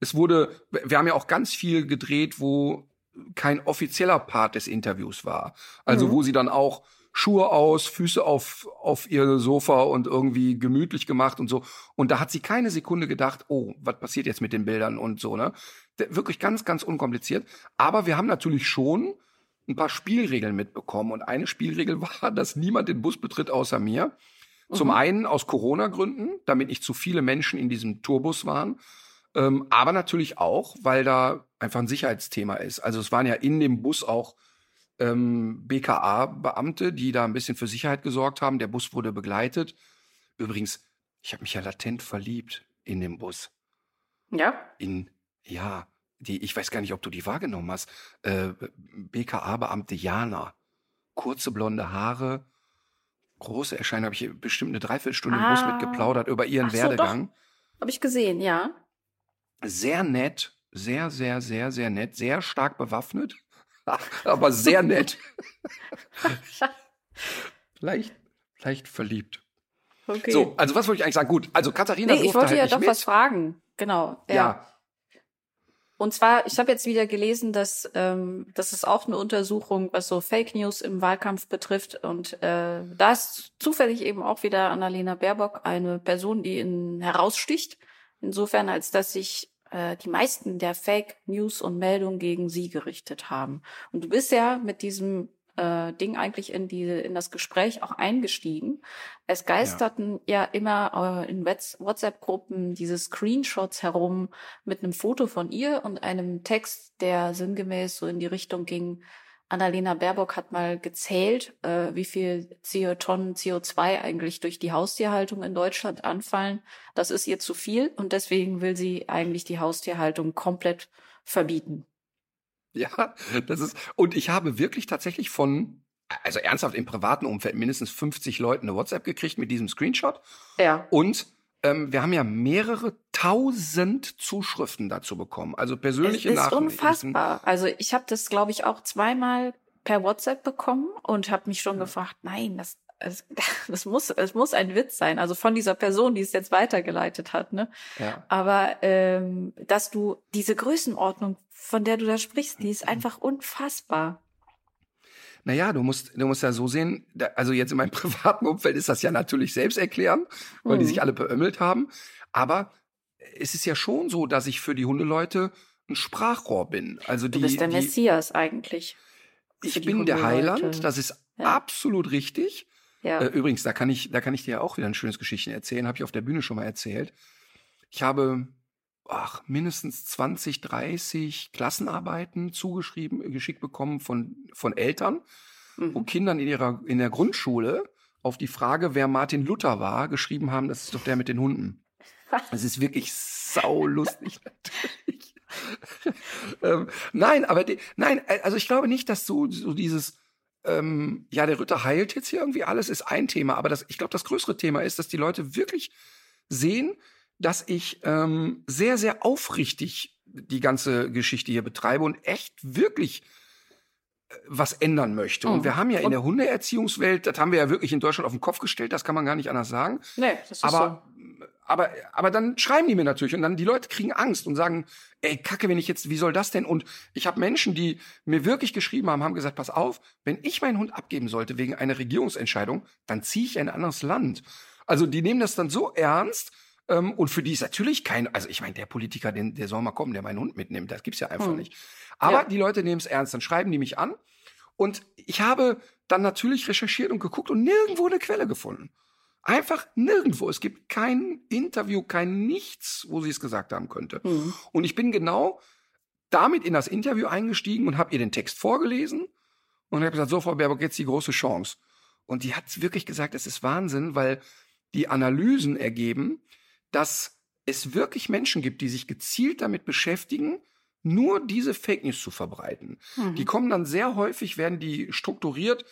es wurde, wir haben ja auch ganz viel gedreht, wo kein offizieller Part des Interviews war. Also mhm. wo sie dann auch Schuhe aus, Füße auf, auf ihr Sofa und irgendwie gemütlich gemacht und so. Und da hat sie keine Sekunde gedacht, oh, was passiert jetzt mit den Bildern und so, ne? Wirklich ganz, ganz unkompliziert. Aber wir haben natürlich schon ein paar Spielregeln mitbekommen. Und eine Spielregel war, dass niemand den Bus betritt außer mir. Zum Mhm. einen aus Corona-Gründen, damit nicht zu viele Menschen in diesem Tourbus waren. Ähm, aber natürlich auch, weil da einfach ein Sicherheitsthema ist. Also es waren ja in dem Bus auch ähm, BKA-Beamte, die da ein bisschen für Sicherheit gesorgt haben. Der Bus wurde begleitet. Übrigens, ich habe mich ja latent verliebt in dem Bus. Ja? In, ja, die, ich weiß gar nicht, ob du die wahrgenommen hast. Äh, BKA-Beamte Jana. Kurze blonde Haare, große Erscheinung. Habe ich bestimmt eine Dreiviertelstunde im Bus Ah. mitgeplaudert über ihren so, Werdegang. Habe ich gesehen, ja. Sehr nett, sehr, sehr, sehr, sehr nett, sehr stark bewaffnet, aber sehr nett. leicht, leicht verliebt. Okay. So, also was wollte ich eigentlich sagen? Gut, also Katharina nee, ich wollte halt ja doch mit. was fragen. Genau. Ja. Ja, Und zwar, ich habe jetzt wieder gelesen, dass ähm, das ist auch eine Untersuchung, was so Fake News im Wahlkampf betrifft. Und äh, da ist zufällig eben auch wieder Annalena Baerbock eine Person, die in, heraussticht. Insofern, als dass sich äh, die meisten der Fake News und Meldungen gegen sie gerichtet haben. Und du bist ja mit diesem äh, Ding eigentlich in die in das Gespräch auch eingestiegen. Es geisterten ja, immer äh, in Whats- WhatsApp-Gruppen diese Screenshots herum mit einem Foto von ihr und einem Text, der sinngemäß so in die Richtung ging. Annalena Baerbock hat mal gezählt, äh, wie viel CO Tonnen CO2 eigentlich durch die Haustierhaltung in Deutschland anfallen. Das ist ihr zu viel und deswegen will sie eigentlich die Haustierhaltung komplett verbieten. Ja, das ist, und ich habe wirklich tatsächlich von, also ernsthaft im privaten Umfeld mindestens 50 Leuten eine WhatsApp gekriegt mit diesem Screenshot. Ja. Und ähm, wir haben ja mehrere tausend Zuschriften dazu bekommen. Also Es persönliche ist Nachrichten. unfassbar. Also ich habe das, glaube ich, auch zweimal per WhatsApp bekommen und habe mich schon gefragt, nein, das, das, das muss, es muss ein Witz sein. Also von dieser Person, die es jetzt weitergeleitet hat, ne? Ja. Aber ähm, dass du diese Größenordnung, von der du da sprichst, die ist einfach unfassbar. Naja, du musst, du musst ja so sehen, da, also jetzt in meinem privaten Umfeld ist das ja natürlich selbst erklären, weil die Mhm. sich alle beömmelt haben. Aber es ist ja schon so, dass ich für die Hundeleute ein Sprachrohr bin. Also die, Du bist der die Messias eigentlich. ich bin der. Heiland, das ist Ja. absolut richtig. Ja. Äh, übrigens, da kann ich, da kann ich dir auch wieder ein schönes Geschichten erzählen, habe ich auf der Bühne schon mal erzählt. Ich habe ach, mindestens 20, 30 Klassenarbeiten zugeschrieben, äh, geschickt bekommen von, von Eltern, wo mhm. Kindern in ihrer, in der Grundschule auf die Frage, wer Martin Luther war, geschrieben haben, das ist doch der mit den Hunden. Es ist wirklich saulustig, natürlich. ähm, nein, aber die, nein, äh, also ich glaube nicht, dass so, so dieses, ähm, ja, der Ritter heilt jetzt hier irgendwie alles, ist ein Thema. Aber das, ich glaube, das größere Thema ist, dass die Leute wirklich sehen, dass ich ähm, sehr, sehr aufrichtig die ganze Geschichte hier betreibe und echt wirklich äh, was ändern möchte. Und Mhm. wir haben ja in Und- der Hundeerziehungswelt, das haben wir ja wirklich in Deutschland auf den Kopf gestellt, das kann man gar nicht anders sagen. Nee, das ist Aber, aber, aber dann schreiben die mir natürlich und dann die Leute kriegen Angst und sagen, ey, Kacke, wenn ich jetzt, wie soll das denn? Und ich habe Menschen, die mir wirklich geschrieben haben, haben gesagt, pass auf, wenn ich meinen Hund abgeben sollte wegen einer Regierungsentscheidung, dann ziehe ich in ein anderes Land. Also die nehmen das dann so ernst ähm, und für die ist natürlich kein, also ich meine, der Politiker, den, der soll mal kommen, der meinen Hund mitnimmt, das gibt's ja einfach Hm. nicht. Aber Ja. die Leute nehmen es ernst, dann schreiben die mich an und ich habe dann natürlich recherchiert und geguckt und nirgendwo eine Quelle gefunden. Einfach nirgendwo. Es gibt kein Interview, kein nichts, wo sie es gesagt haben könnte. Mhm. Und ich bin genau damit in das Interview eingestiegen und habe ihr den Text vorgelesen und habe gesagt, so Frau Baerbock, jetzt die große Chance. Und die hat wirklich gesagt, es ist Wahnsinn, weil die Analysen ergeben, dass es wirklich Menschen gibt, die sich gezielt damit beschäftigen, nur diese Fake News zu verbreiten. Mhm. Die kommen dann sehr häufig, werden die strukturiert,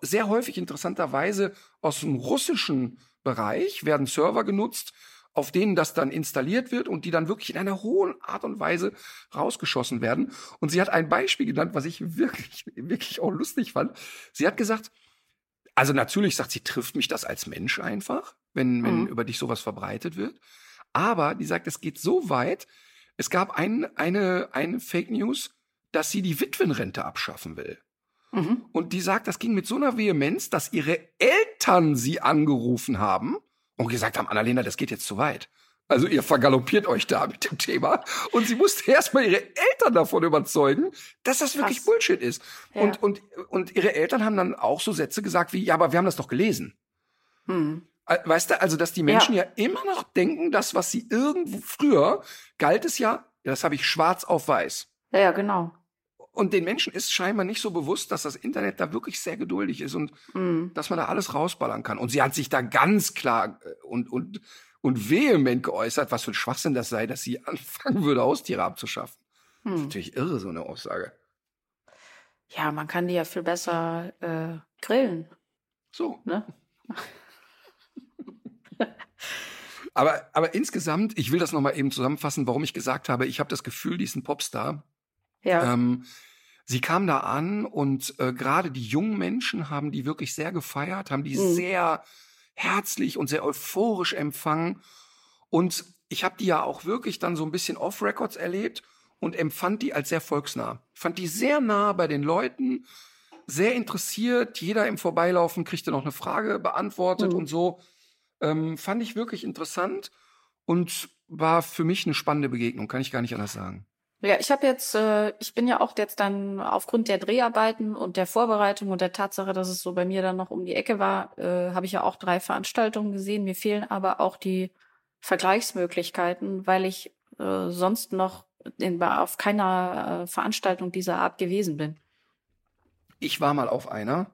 sehr häufig interessanterweise aus dem russischen Bereich, werden Server genutzt, auf denen das dann installiert wird und die dann wirklich in einer hohen Art und Weise rausgeschossen werden. Und sie hat ein Beispiel genannt, was ich wirklich, wirklich auch lustig fand. Sie hat gesagt, also natürlich sagt sie, trifft mich das als Mensch einfach, wenn, wenn Mhm. über dich sowas verbreitet wird. Aber die sagt, es geht so weit, es gab ein, eine, eine Fake News, dass sie die Witwenrente abschaffen will. Mhm. Und die sagt, das ging mit so einer Vehemenz, dass ihre Eltern sie angerufen haben und gesagt haben, Annalena, das geht jetzt zu weit. Also ihr vergaloppiert euch da mit dem Thema. Und sie musste erstmal ihre Eltern davon überzeugen, dass das wirklich Krass. Bullshit ist. Ja. Und, und, und ihre Eltern haben dann auch so Sätze gesagt wie, ja, aber wir haben das doch gelesen. Mhm. Äh, Weißt du, also dass die Menschen ja. immer noch denken, das, was sie irgendwo früher galt es ja, das habe ich schwarz auf weiß. Ja, ja, genau. Und den Menschen ist scheinbar nicht so bewusst, dass das Internet da wirklich sehr geduldig ist und Mhm. dass man da alles rausballern kann. Und sie hat sich da ganz klar äh, und, und, und vehement geäußert, was für ein Schwachsinn das sei, dass sie anfangen würde, Haustiere abzuschaffen. Das ist Hm. natürlich irre, so eine Aussage. Ja, man kann die ja viel besser äh, grillen, So. ne? Aber, aber insgesamt, ich will das nochmal eben zusammenfassen, warum ich gesagt habe, ich habe das Gefühl, die ist ein Popstar. Ja. Ähm, sie kam da an und äh, gerade die jungen Menschen haben die wirklich sehr gefeiert, haben die Mhm. sehr herzlich und sehr euphorisch empfangen. Und ich habe die ja auch wirklich dann so ein bisschen off-Records erlebt und empfand die als sehr volksnah. Fand die sehr nah bei den Leuten, sehr interessiert. Jeder im Vorbeilaufen kriegte noch eine Frage beantwortet Mhm. und so. Ähm, fand ich wirklich interessant und war für mich eine spannende Begegnung, kann ich gar nicht anders sagen. Ja, ich habe jetzt, äh, ich bin ja auch jetzt dann aufgrund der Dreharbeiten und der Vorbereitung und der Tatsache, dass es so bei mir dann noch um die Ecke war, äh, habe ich ja auch drei Veranstaltungen gesehen. Mir fehlen aber auch die Vergleichsmöglichkeiten, weil ich äh, sonst noch in, auf keiner äh, Veranstaltung dieser Art gewesen bin. Ich war mal auf einer,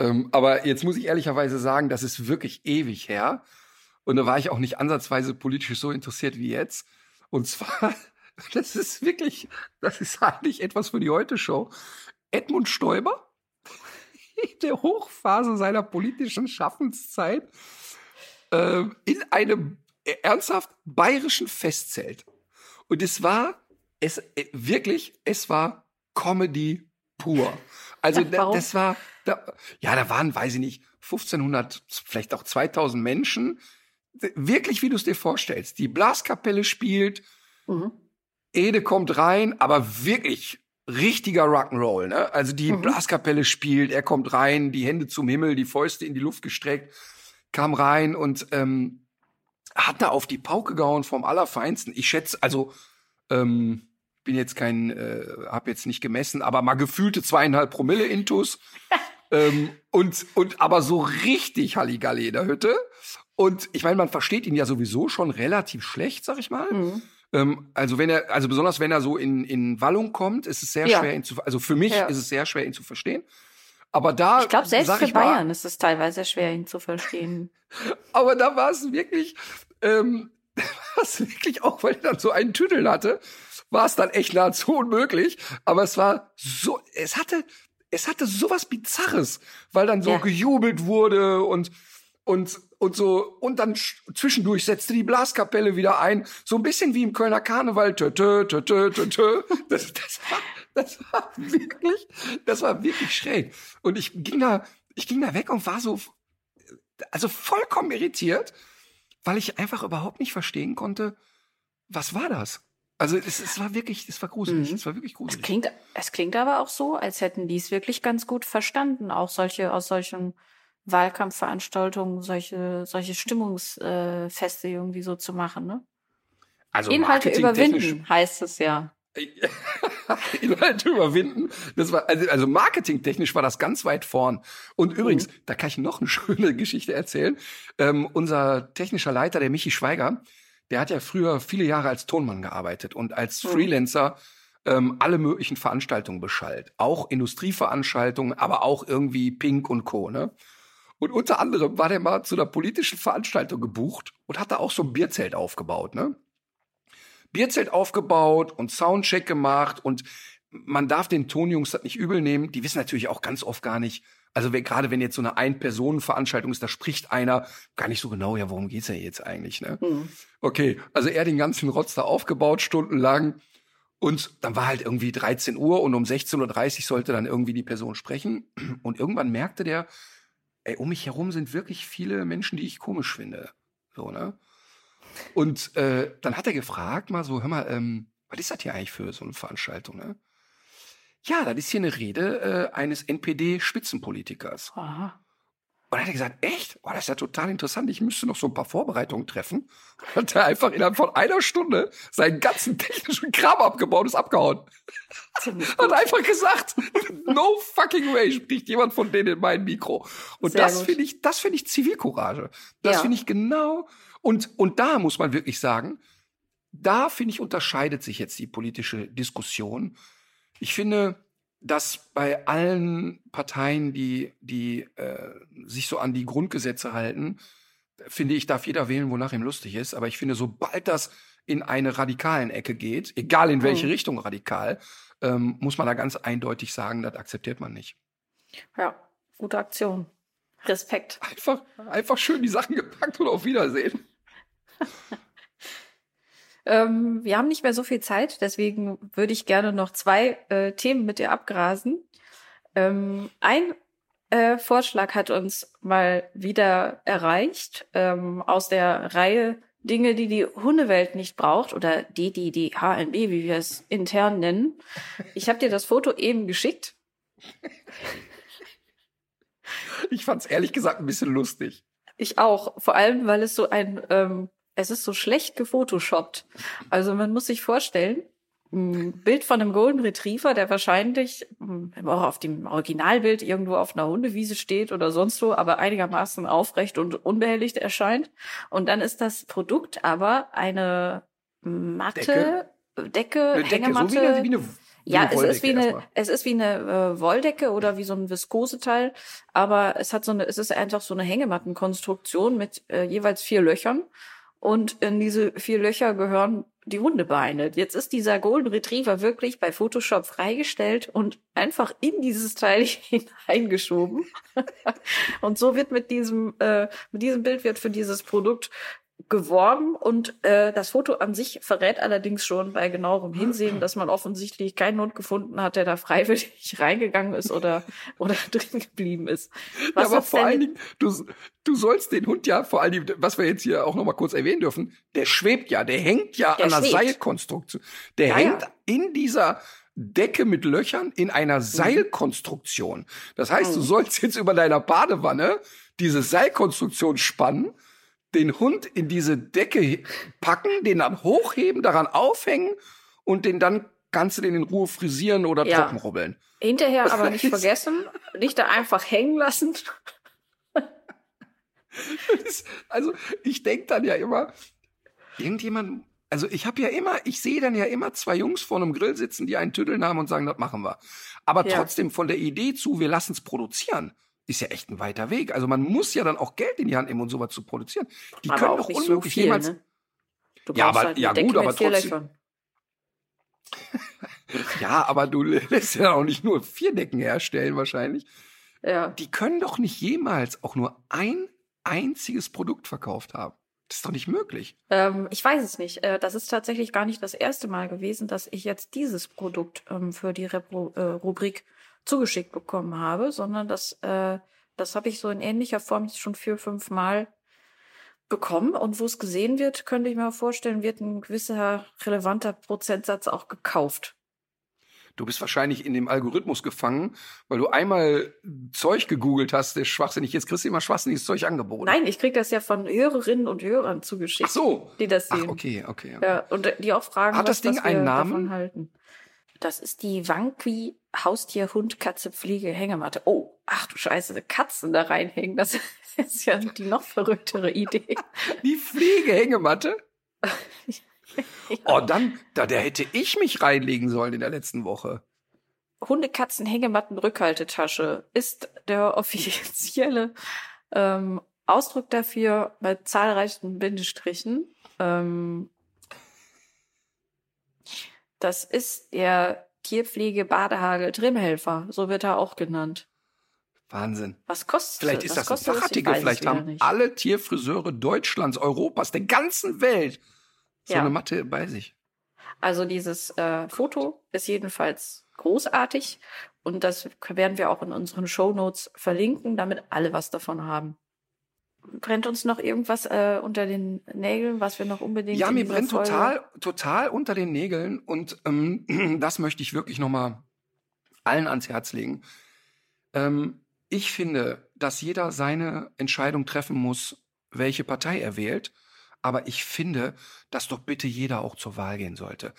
ähm, aber jetzt muss ich ehrlicherweise sagen, das ist wirklich ewig her. Und da war ich auch nicht ansatzweise politisch so interessiert wie jetzt. Und zwar, das ist wirklich, das ist eigentlich etwas für die Heute-Show. Edmund Stoiber, in der Hochphase seiner politischen Schaffenszeit, ähm, in einem äh, ernsthaft bayerischen Festzelt. Und es war, es äh, wirklich, es war Comedy pur. Also warum? das war, da, ja, da waren, weiß ich nicht, 1500, vielleicht auch 2000 Menschen. Wirklich, wie du es dir vorstellst. Die Blaskapelle spielt, Mhm. Ede kommt rein, aber wirklich richtiger Rock'n'Roll, ne? Also die Mhm. Blaskapelle spielt, er kommt rein, die Hände zum Himmel, die Fäuste in die Luft gestreckt, kam rein und ähm, hat da auf die Pauke gehauen vom Allerfeinsten. Ich schätze, also ähm, bin jetzt kein, äh, hab jetzt nicht gemessen, aber mal gefühlte zweieinhalb Promille Intus. ähm, und, und aber so richtig Halligalli in der Hütte. Und ich meine, man versteht ihn ja sowieso schon relativ schlecht, sag ich mal. Mhm. Ähm, also wenn er, also besonders wenn er so in, in Wallung kommt, ist es sehr Ja. schwer, ihn zu, also für mich Ja. ist es sehr schwer, ihn zu verstehen. Aber da, Ich glaube, selbst für ich mal, Bayern ist es teilweise schwer, ihn zu verstehen. aber da war es wirklich, ähm, war es wirklich auch, weil er dann so einen Tüdel hatte, war es dann echt nahezu unmöglich. Aber es war so, es hatte, es hatte sowas Bizarres, weil dann so Ja. gejubelt wurde und und und so und dann sch- zwischendurch setzte die Blaskapelle wieder ein, so ein bisschen wie im Kölner Karneval. Tö, tö, tö, tö, tö. Das, das, war, das war wirklich, das war wirklich schräg. Und ich ging da, ich ging da weg und war so, also vollkommen irritiert, weil ich einfach überhaupt nicht verstehen konnte, was war das? Also es, es war wirklich, es war gruselig, Mhm. es war wirklich Es gruselig. klingt, es klingt aber auch so, als hätten die es wirklich ganz gut verstanden, auch solche aus solchen Wahlkampfveranstaltungen, solche, solche Stimmungsfeste irgendwie so zu machen. Ne? Also Inhalte überwinden, heißt es ja. Inhalte überwinden. Das war, also, also marketingtechnisch war das ganz weit vorn. Und übrigens, da kann ich noch eine schöne Geschichte erzählen. Ähm, unser technischer Leiter, der Michi Schweiger, der hat ja früher viele Jahre als Tonmann gearbeitet und als Mhm. Freelancer ähm, alle möglichen Veranstaltungen beschallt. Auch Industrieveranstaltungen, aber auch irgendwie Pink und Co. Ne? Und unter anderem war der mal zu einer politischen Veranstaltung gebucht und hat da auch so ein Bierzelt aufgebaut, ne? Bierzelt aufgebaut und Soundcheck gemacht und man darf den Tonjungs das nicht übel nehmen. Die wissen natürlich auch ganz oft gar nicht, also gerade wenn jetzt so eine Ein-Personen-Veranstaltung ist, da spricht einer gar nicht so genau, ja, worum geht's ja jetzt eigentlich, ne? Hm. Okay, also er den ganzen Rotz da aufgebaut, stundenlang. Und dann war halt irgendwie 13 Uhr und um 16.30 Uhr sollte dann irgendwie die Person sprechen. Und irgendwann merkte der, ey, um mich herum sind wirklich viele Menschen, die ich komisch finde. So, ne? Und äh, dann hat er gefragt, mal so, hör mal, ähm, was ist das hier eigentlich für so eine Veranstaltung, ne? Ja, das ist hier eine Rede äh, eines NPD-Spitzenpolitikers. Aha. Und dann hat er gesagt, echt? Oh, das ist ja total interessant. Ich müsste noch so ein paar Vorbereitungen treffen. Hat er einfach innerhalb von einer Stunde seinen ganzen technischen Kram abgebaut und ist abgehauen. Hat einfach gesagt, no fucking way spricht jemand von denen in mein Mikro. Und Sehr das finde ich, das finde ich Zivilcourage. Das Ja. finde ich genau. Und, und da muss man wirklich sagen, da finde ich unterscheidet sich jetzt die politische Diskussion. Ich finde, dass bei allen Parteien, die, die äh, sich so an die Grundgesetze halten, finde ich, darf jeder wählen, wonach ihm lustig ist. Aber ich finde, sobald das in eine radikalen Ecke geht, egal in welche Mhm. Richtung radikal, ähm, muss man da ganz eindeutig sagen, das akzeptiert man nicht. Ja, gute Aktion. Respekt. Einfach, einfach schön die Sachen gepackt und auf Wiedersehen. Ähm, wir haben nicht mehr so viel Zeit, deswegen würde ich gerne noch zwei äh, Themen mit dir abgrasen. Ähm, ein äh, Vorschlag hat uns mal wieder erreicht ähm, aus der Reihe Dinge, die die Hundewelt nicht braucht oder die, die die HNB, wie wir es intern nennen. Ich habe dir das Foto eben geschickt. Ich fand's ehrlich gesagt ein bisschen lustig. Ich auch, vor allem, weil es so ein, ähm, es ist so schlecht gefotoshoppt. Also man muss sich vorstellen, ein Bild von einem Golden Retriever, der wahrscheinlich ähm, auch auf dem Originalbild irgendwo auf einer Hundewiese steht oder sonst wo, aber einigermaßen aufrecht und unbehelligt erscheint. Und dann ist das Produkt aber eine Matte, Decke, Eine Decke, Hängematte. so wie eine, wie eine, Ja, eine es ist wie eine, erstmal. es ist wie eine äh, Wolldecke oder wie so ein Viskoseteil, aber es hat so eine, es ist einfach so eine Hängemattenkonstruktion mit äh, jeweils vier Löchern und in diese vier Löcher gehören die Hundebeine. Jetzt ist dieser Golden Retriever wirklich bei Photoshop freigestellt und einfach in dieses Teil hineingeschoben. und so wird mit diesem, äh, mit diesem Bild wird für dieses Produkt geworben und äh, das Foto an sich verrät allerdings schon bei genauerem Hinsehen, dass man offensichtlich keinen Hund gefunden hat, der da freiwillig reingegangen ist oder oder drin geblieben ist. Ja, aber vor allen Dingen, du, du sollst den Hund ja, vor allen Dingen, was wir jetzt hier auch noch mal kurz erwähnen dürfen, der schwebt ja, der hängt ja Der an schwebt. Seilkonstruktion. Der Ja, hängt ja. in dieser Decke mit Löchern in einer Seilkonstruktion. Das heißt, du Mhm. sollst jetzt über deiner Badewanne diese Seilkonstruktion spannen, den Hund in diese Decke packen, den dann hochheben, daran aufhängen und den dann kannst du den in Ruhe frisieren oder Ja. trockenrubbeln. hinterher aber nicht vergessen, nicht da einfach hängen lassen. Das- also ich denk dann ja immer, irgendjemand, also ich habe ja immer, ich sehe dann ja immer zwei Jungs vor einem Grill sitzen, die einen Tüddeln haben und sagen, das machen wir. Aber Ja. trotzdem von der Idee zu, wir lassen es produzieren, ist ja echt ein weiter Weg. Also man muss ja dann auch Geld in die Hand nehmen, um sowas zu produzieren. Die aber können doch nicht so unmöglich viel, jemals. ne? Du Ja, aber- halt ja, Decke gut, aber trotzdem-. Ja, aber du lässt ja auch nicht nur vier Decken herstellen wahrscheinlich. Ja. Die können doch nicht jemals auch nur ein einziges Produkt verkauft haben. Das ist doch nicht möglich. Ähm, ich weiß es nicht. Äh, das ist tatsächlich gar nicht das erste Mal gewesen, dass ich jetzt dieses Produkt ähm, für die äh, Rubrik zugeschickt bekommen habe, sondern das, äh, das habe ich so in ähnlicher Form schon vier, fünf Mal bekommen. Und wo es gesehen wird, könnte ich mir vorstellen, wird ein gewisser relevanter Prozentsatz auch gekauft. Du bist wahrscheinlich in dem Algorithmus gefangen, weil du einmal Zeug gegoogelt hast, der schwachsinnig. Jetzt kriegst du immer schwachsinniges Zeug angeboten. Nein, ich kriege das ja von Hörerinnen und Hörern zugeschickt, Ach so. die das Ach, sehen. okay, okay. okay. Ja, und die auch fragen, Hat das was, Ding was einen Namen? davon halten. Das ist die Wankwi Haustier, Hund, Katze, Pflege, Hängematte. Oh, ach du Scheiße, Katzen da reinhängen. Das ist ja die noch verrücktere Idee. Die Pflegehängematte? Oh, dann, da, da hätte ich mich reinlegen sollen in der letzten Woche. Hunde, Katzen, Hängematten, Rückhaltetasche ist der offizielle ähm, Ausdruck dafür mit zahlreichen Bindestrichen. Ähm, das ist der Tierpflege Badehagel Trimmhelfer, so wird er auch genannt. Wahnsinn. Was kostet Vielleicht ist das ein kostet Ich Fachartikel. Vielleicht haben nicht. alle Tierfriseure Deutschlands, Europas, der ganzen Welt so Ja. eine Matte bei sich. Also dieses äh, Foto ist jedenfalls großartig und das werden wir auch in unseren Shownotes verlinken, damit alle was davon haben. Brennt uns noch irgendwas äh, unter den Nägeln, was wir noch unbedingt Ja, mir brennt Folge- total, total unter den Nägeln und ähm, das möchte ich wirklich noch mal allen ans Herz legen. Ähm, ich finde, dass jeder seine Entscheidung treffen muss, welche Partei er wählt. Aber ich finde, dass doch bitte jeder auch zur Wahl gehen sollte.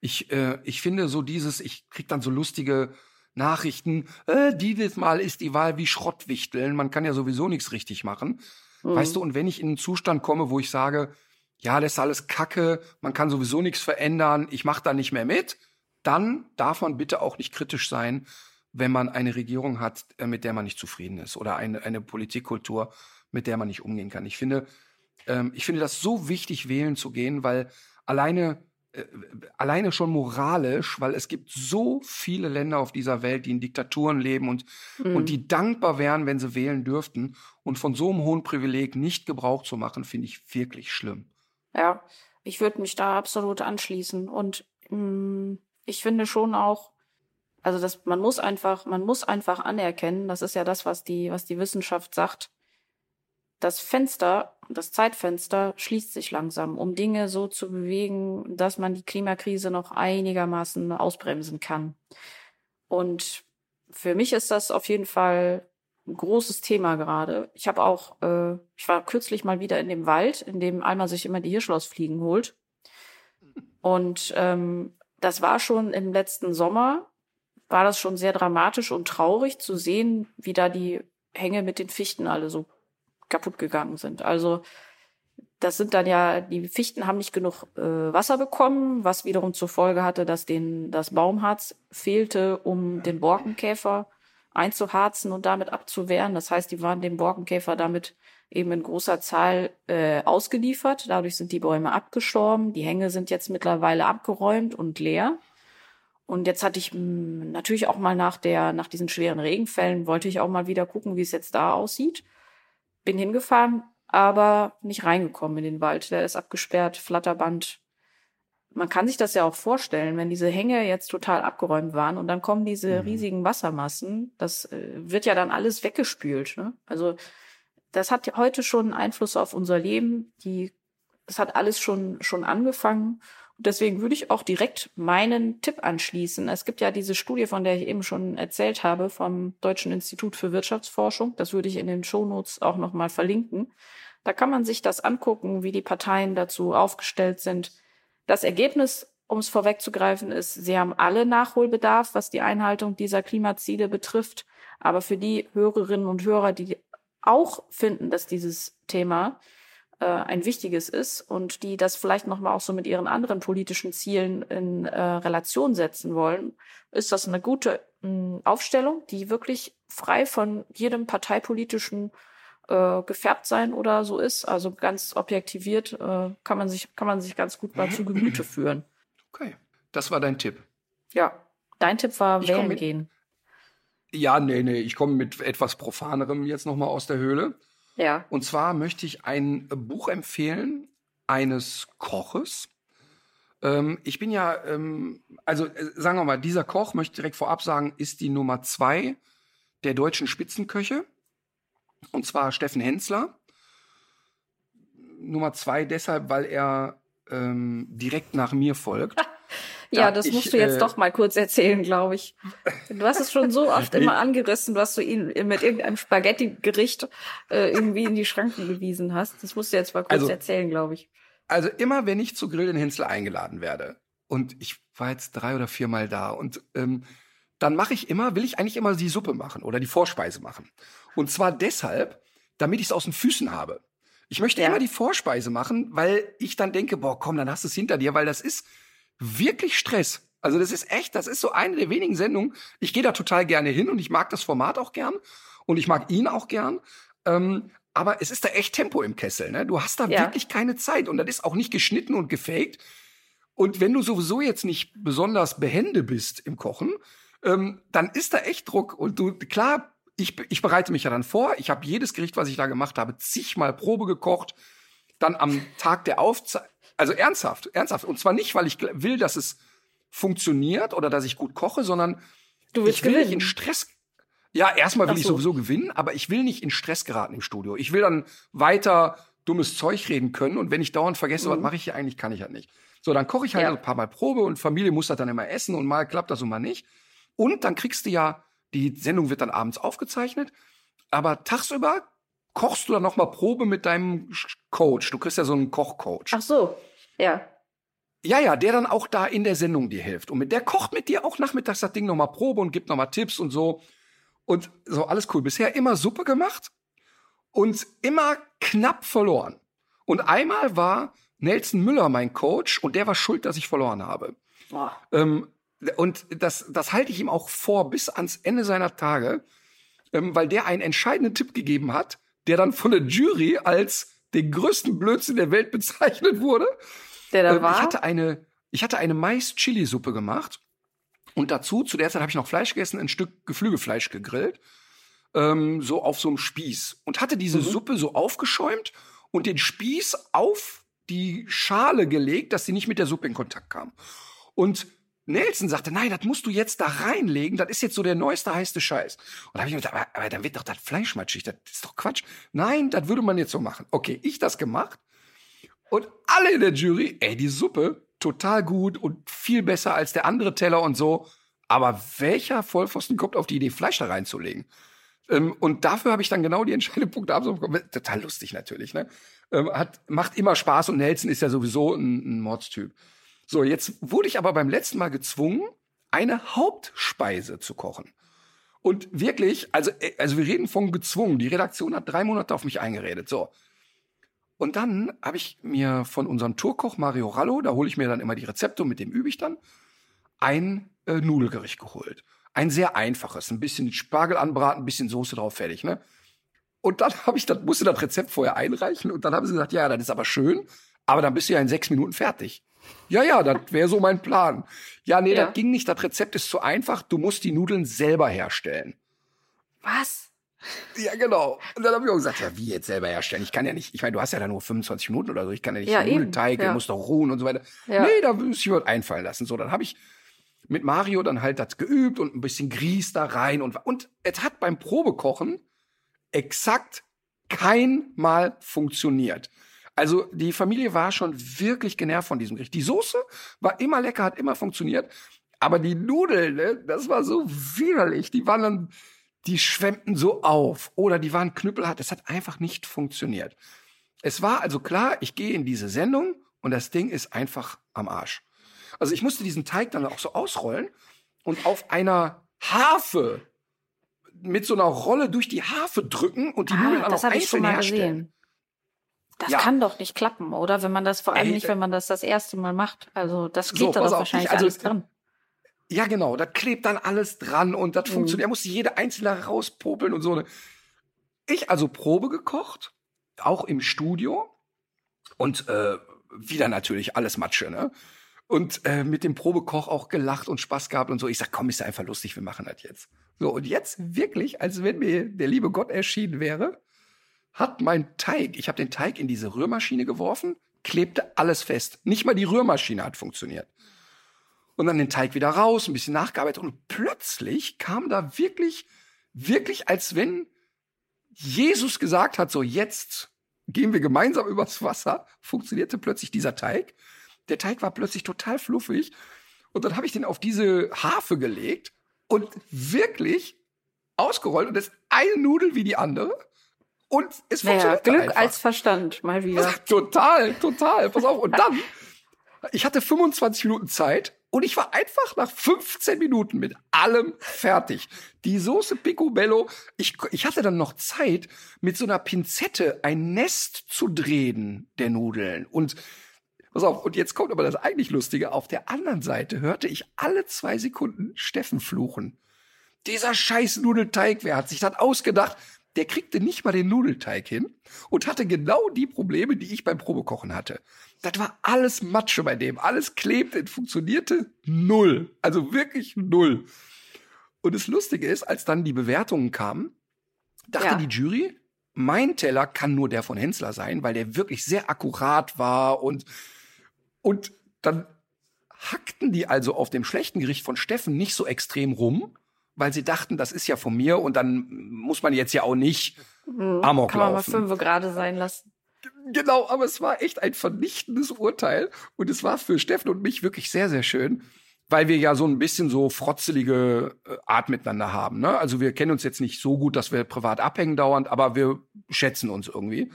Ich, äh, ich finde so dieses, ich krieg dann so lustige Nachrichten, äh, dieses Mal ist die Wahl wie Schrottwichteln, man kann ja sowieso nichts richtig machen. Mhm. Weißt du, und wenn ich in einen Zustand komme, wo ich sage, ja, das ist alles Kacke, man kann sowieso nichts verändern, ich mache da nicht mehr mit, dann darf man bitte auch nicht kritisch sein, wenn man eine Regierung hat, äh, mit der man nicht zufrieden ist oder eine, eine Politikkultur, mit der man nicht umgehen kann. Ich finde, ähm, ich finde das so wichtig, wählen zu gehen, weil alleine alleine schon moralisch, weil es gibt so viele Länder auf dieser Welt, die in Diktaturen leben und, mhm. und die dankbar wären, wenn sie wählen dürften. Und von so einem hohen Privileg nicht Gebrauch zu machen, finde ich wirklich schlimm. Ja, ich würde mich da absolut anschließen. Und mh, mm, ich finde schon auch, also das, man muss einfach, man muss einfach anerkennen, das ist ja das, was die, was die Wissenschaft sagt. Das Fenster, das Zeitfenster schließt sich langsam, um Dinge so zu bewegen, dass man die Klimakrise noch einigermaßen ausbremsen kann. Und für mich ist das auf jeden Fall ein großes Thema gerade. Ich habe auch, äh, ich war kürzlich mal wieder in dem Wald, in dem Alma sich immer die Hirschlausfliegen holt. Und ähm, das war schon im letzten Sommer, war das schon sehr dramatisch und traurig zu sehen, wie da die Hänge mit den Fichten alle so kaputt gegangen sind. Also das sind dann ja, die Fichten haben nicht genug äh, Wasser bekommen, was wiederum zur Folge hatte, dass denen das Baumharz fehlte, um den Borkenkäfer einzuharzen und damit abzuwehren. Das heißt, die waren dem Borkenkäfer damit eben in großer Zahl äh, ausgeliefert. Dadurch sind die Bäume abgestorben. Die Hänge sind jetzt mittlerweile abgeräumt und leer. Und jetzt hatte ich hm, natürlich auch mal nach der, nach diesen schweren Regenfällen, wollte ich auch mal wieder gucken, wie es jetzt da aussieht. Bin hingefahren, aber nicht reingekommen in den Wald. Der ist abgesperrt, Flatterband, man kann sich das ja auch vorstellen, wenn diese Hänge jetzt total abgeräumt waren und dann kommen diese mhm. riesigen Wassermassen, das äh, wird ja dann alles weggespült. Ne? Also das hat heute schon Einfluss auf unser Leben. Die, das hat alles schon schon angefangen. Und deswegen würde ich auch direkt meinen Tipp anschließen. Es gibt ja diese Studie, von der ich eben schon erzählt habe, vom Deutschen Institut für Wirtschaftsforschung. Das würde ich in den Shownotes auch nochmal verlinken. Da kann man sich das angucken, wie die Parteien dazu aufgestellt sind das Ergebnis, um es vorwegzugreifen, ist, sie haben alle Nachholbedarf, was die Einhaltung dieser Klimaziele betrifft. Aber für die Hörerinnen und Hörer, die auch finden, dass dieses Thema äh, ein wichtiges ist und die das vielleicht nochmal auch so mit ihren anderen politischen Zielen in äh, Relation setzen wollen, ist das eine gute mh, Aufstellung, die wirklich frei von jedem parteipolitischen äh, gefärbt sein oder so ist. Also ganz objektiviert äh, kann man sich kann man sich ganz gut mal zu Gemüte führen. Okay, das war dein Tipp. Ja, dein Tipp war ich wählen gehen. Ja, nee, nee, ich komme mit etwas profanerem jetzt noch mal aus der Höhle. Ja. Und zwar möchte ich ein Buch empfehlen eines Koches. Ähm, ich bin ja, ähm, also äh, sagen wir mal, dieser Koch möchte direkt vorab sagen, ist die Nummer zwei der deutschen Spitzenköche. Und zwar Steffen Hensler. Nummer zwei deshalb, weil er ähm, direkt nach mir folgt. ja, das ich, musst du jetzt äh, doch mal kurz erzählen, glaube ich. Du hast es schon so oft immer angerissen, was du ihn mit irgendeinem Spaghetti-Gericht äh, irgendwie in die Schranken gewiesen hast. Das musst du jetzt mal kurz also, erzählen, glaube ich. Also immer, wenn ich zu Grill in Hensler eingeladen werde, und ich war jetzt drei oder viermal da, und ähm, dann mache ich immer, will ich eigentlich immer die Suppe machen oder die Vorspeise machen. Und zwar deshalb, damit ich es aus den Füßen habe. Ich möchte ja. immer die Vorspeise machen, weil ich dann denke, boah, komm, dann hast du es hinter dir, weil das ist wirklich Stress. Also das ist echt, das ist so eine der wenigen Sendungen. Ich gehe da total gerne hin und ich mag das Format auch gern und ich mag ihn auch gern. Ähm, aber es ist da echt Tempo im Kessel. Ne? Du hast da ja. wirklich keine Zeit und das ist auch nicht geschnitten und gefaked. Und wenn du sowieso jetzt nicht besonders behende bist im Kochen, ähm, dann ist da echt Druck. Und du, klar, ich, ich bereite mich ja dann vor. Ich habe jedes Gericht, was ich da gemacht habe, zigmal Probe gekocht. Dann am Tag der Aufzeichnung, also ernsthaft, ernsthaft. Und zwar nicht, weil ich will, dass es funktioniert oder dass ich gut koche, sondern ich will gewinnen. nicht in Stress. Ja, erstmal will so. ich sowieso gewinnen, aber ich will nicht in Stress geraten im Studio. Ich will dann weiter dummes Zeug reden können und wenn ich dauernd vergesse, mhm. was mache ich hier eigentlich, kann ich halt nicht. So, dann koche ich halt ja. ein paar Mal Probe und Familie muss das dann immer essen und mal klappt das und mal nicht. Und dann kriegst du ja die Sendung wird dann abends aufgezeichnet aber tagsüber kochst du dann noch mal Probe mit deinem Coach. Du kriegst ja so einen Kochcoach. Ach so, ja. Ja, ja, der dann auch da in der Sendung dir hilft. Und mit der kocht mit dir auch nachmittags das Ding noch mal Probe und gibt noch mal Tipps und so. Und so alles cool. Bisher immer Suppe gemacht und immer knapp verloren. Und einmal war Nelson Müller mein Coach und der war schuld, dass ich verloren habe. Boah. Ähm, und das, das halte ich ihm auch vor bis ans Ende seiner Tage, ähm, weil der einen entscheidenden Tipp gegeben hat, der dann von der Jury als den größten Blödsinn der Welt bezeichnet wurde. Der da Ähm, war? Ich hatte eine, ich hatte eine Mais-Chili-Suppe gemacht und dazu, zu der Zeit habe ich noch Fleisch gegessen, ein Stück Geflügelfleisch gegrillt, ähm, so auf so einem Spieß und hatte diese Suppe so aufgeschäumt und den Spieß auf die Schale gelegt, dass sie nicht mit der Suppe in Kontakt kam. Und Nelson sagte, nein, das musst du jetzt da reinlegen, das ist jetzt so der neueste heiße Scheiß. Und da habe ich mir gedacht, aber, aber dann wird doch das Fleisch matschig, das ist doch Quatsch. Nein, das würde man jetzt so machen. Okay, ich das gemacht und alle in der Jury, ey, die Suppe, total gut und viel besser als der andere Teller und so. Aber welcher Vollpfosten kommt auf die Idee, Fleisch da reinzulegen? Ähm, und dafür habe ich dann genau die entscheidenden Punkte abgenommen. bekommen. Total lustig natürlich, ne? Ähm, hat, macht immer Spaß und Nelson ist ja sowieso ein, ein Mordstyp. So, jetzt wurde ich aber beim letzten Mal gezwungen, eine Hauptspeise zu kochen. Und wirklich, also, äh, also wir reden von gezwungen. Die Redaktion hat drei Monate auf mich eingeredet. So. Und dann habe ich mir von unserem Tourkoch Mario Rallo, da hole ich mir dann immer die Rezepte und mit dem übe ich dann, ein äh, Nudelgericht geholt. Ein sehr einfaches, ein bisschen Spargel anbraten, ein bisschen Soße drauf, fertig, ne? Und dann habe ich das, musste das Rezept vorher einreichen und dann haben sie gesagt, ja, das ist aber schön, aber dann bist du ja in sechs Minuten fertig. Ja, ja, das wäre so mein Plan. Ja, nee, Ja. das ging nicht, das Rezept ist zu einfach, du musst die Nudeln selber herstellen. Was? Ja, genau. Und dann habe ich auch gesagt, ja, wie jetzt selber herstellen? Ich kann ja nicht, ich meine, du hast ja da nur 25 Minuten oder so, ich kann ja nicht Ja, Nudelteig, ja. muss doch ruhen und so weiter. Ja. Nee, da muss ich mir einfallen lassen. So, dann habe ich mit Mario dann halt das geübt und ein bisschen Grieß da rein und, und es hat beim Probekochen exakt kein Mal funktioniert. Also die Familie war schon wirklich genervt von diesem Gericht. Die Soße war immer lecker, hat immer funktioniert. Aber die Nudeln, ne, das war so widerlich. Die waren dann, die schwemmten so auf oder die waren knüppelhart. Das hat einfach nicht funktioniert. Es war also klar, ich gehe in diese Sendung und das Ding ist einfach am Arsch. Also ich musste diesen Teig dann auch so ausrollen und auf einer Harfe mit so einer Rolle durch die Harfe drücken und die Nudeln Ah, auch habe ich schon einzeln herstellen. gesehen. Das Ja. kann doch nicht klappen, oder? Wenn man das vor allem Ey, nicht, wenn man das das erste Mal macht. Also das So, klebt da doch wahrscheinlich ich- also- alles dran. Ja, genau, da klebt dann alles dran und das Mhm. funktioniert. Er musste jede einzelne rauspopeln und so. Ich also Probe gekocht, auch im Studio und äh, wieder natürlich alles Matsche, ne? Und äh, mit dem Probekoch auch gelacht und Spaß gehabt und so. Ich sag, komm, ist ja einfach lustig, wir machen das jetzt. So, und jetzt wirklich, als wenn mir der liebe Gott erschienen wäre, hat mein Teig, ich habe den Teig in diese Rührmaschine geworfen, klebte alles fest. Nicht mal die Rührmaschine hat funktioniert und dann den Teig wieder raus, ein bisschen nachgearbeitet und plötzlich kam da wirklich, wirklich als wenn Jesus gesagt hat, so jetzt gehen wir gemeinsam übers Wasser, funktionierte plötzlich dieser Teig. Der Teig war plötzlich total fluffig und dann habe ich den auf diese Harfe gelegt und wirklich ausgerollt und ist eine Nudel wie die andere und es Naja, funktionierte Glück einfach. als Verstand, mal wieder. Total, total. Pass auf. Und dann, ich hatte 25 Minuten Zeit und ich war einfach nach 15 Minuten mit allem fertig. Die Soße Picobello, ich, ich hatte dann noch Zeit, mit so einer Pinzette ein Nest zu drehen der Nudeln. Und pass auf, und jetzt kommt aber das eigentlich Lustige. Auf der anderen Seite hörte ich alle zwei Sekunden Steffen fluchen. Dieser scheiß Nudelteig, wer hat sich das ausgedacht? Der kriegte nicht mal den Nudelteig hin und hatte genau die Probleme, die ich beim Probekochen hatte. Das war alles Matsche bei dem. Alles klebte, funktionierte null. Also wirklich null. Und das Lustige ist, als dann die Bewertungen kamen, dachte Ja. die Jury, mein Teller kann nur der von Hensler sein, weil der wirklich sehr akkurat war und, und dann hackten die also auf dem schlechten Gericht von Steffen nicht so extrem rum, weil sie dachten, das ist ja von mir und dann muss man jetzt ja auch nicht Amok Kann man mal laufen. fünf gerade sein lassen. Genau, aber es war echt ein vernichtendes Urteil und es war für Steffen und mich wirklich sehr, sehr schön. weil wir ja so ein bisschen so frotzelige äh, Art miteinander haben. Ne? Also wir kennen uns jetzt nicht so gut, dass wir privat abhängen dauernd, aber wir schätzen uns irgendwie.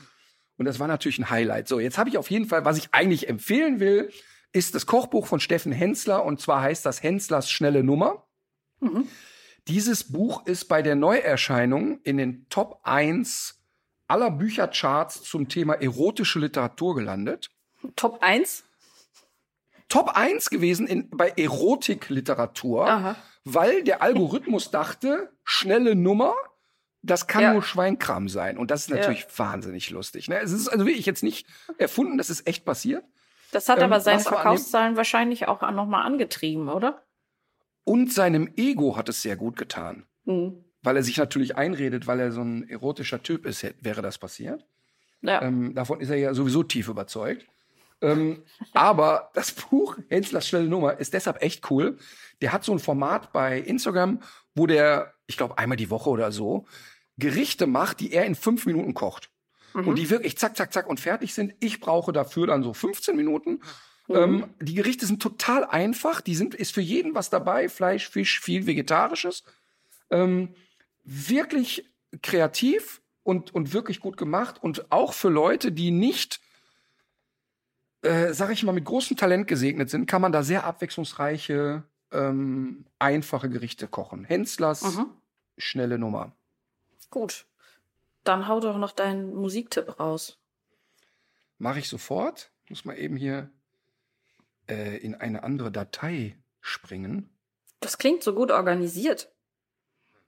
Und das war natürlich ein Highlight. So, jetzt habe ich auf jeden Fall, was ich eigentlich empfehlen will, ist das Kochbuch von Steffen Hensler und zwar heißt das Henslers schnelle Nummer. Mhm. Dieses Buch ist bei der Neuerscheinung in den Top 1 aller Büchercharts zum Thema erotische Literatur gelandet. Top 1? Top 1 gewesen in, bei Erotikliteratur, weil der Algorithmus dachte, schnelle Nummer, das kann ja. nur Schweinkram sein. Und das ist natürlich ja. wahnsinnig lustig. Ne? Es ist also wirklich jetzt nicht erfunden, das ist echt passiert. Das hat ähm, aber seine Verkaufszahlen wahrscheinlich auch nochmal angetrieben, oder? Und seinem Ego hat es sehr gut getan. Mhm. Weil er sich natürlich einredet, weil er so ein erotischer Typ ist, wäre das passiert. Ja. Ähm, davon ist er ja sowieso tief überzeugt. Ähm, aber das Buch Henslers schnelle Nummer ist deshalb echt cool. Der hat so ein Format bei Instagram, wo der, ich glaube, einmal die Woche oder so, Gerichte macht, die er in fünf Minuten kocht. Mhm. Und die wirklich zack, zack, zack und fertig sind. Ich brauche dafür dann so 15 Minuten. Mhm. Ähm, die Gerichte sind total einfach. Die sind, ist für jeden was dabei. Fleisch, Fisch, viel Vegetarisches. Ähm, wirklich kreativ und, und wirklich gut gemacht. Und auch für Leute, die nicht äh, sag ich mal, mit großem Talent gesegnet sind, kann man da sehr abwechslungsreiche, ähm, einfache Gerichte kochen. Henslers mhm. schnelle Nummer. Gut. Dann hau doch noch deinen Musiktipp raus. Mache ich sofort. Muss mal eben hier äh, in eine andere Datei springen. Das klingt so gut organisiert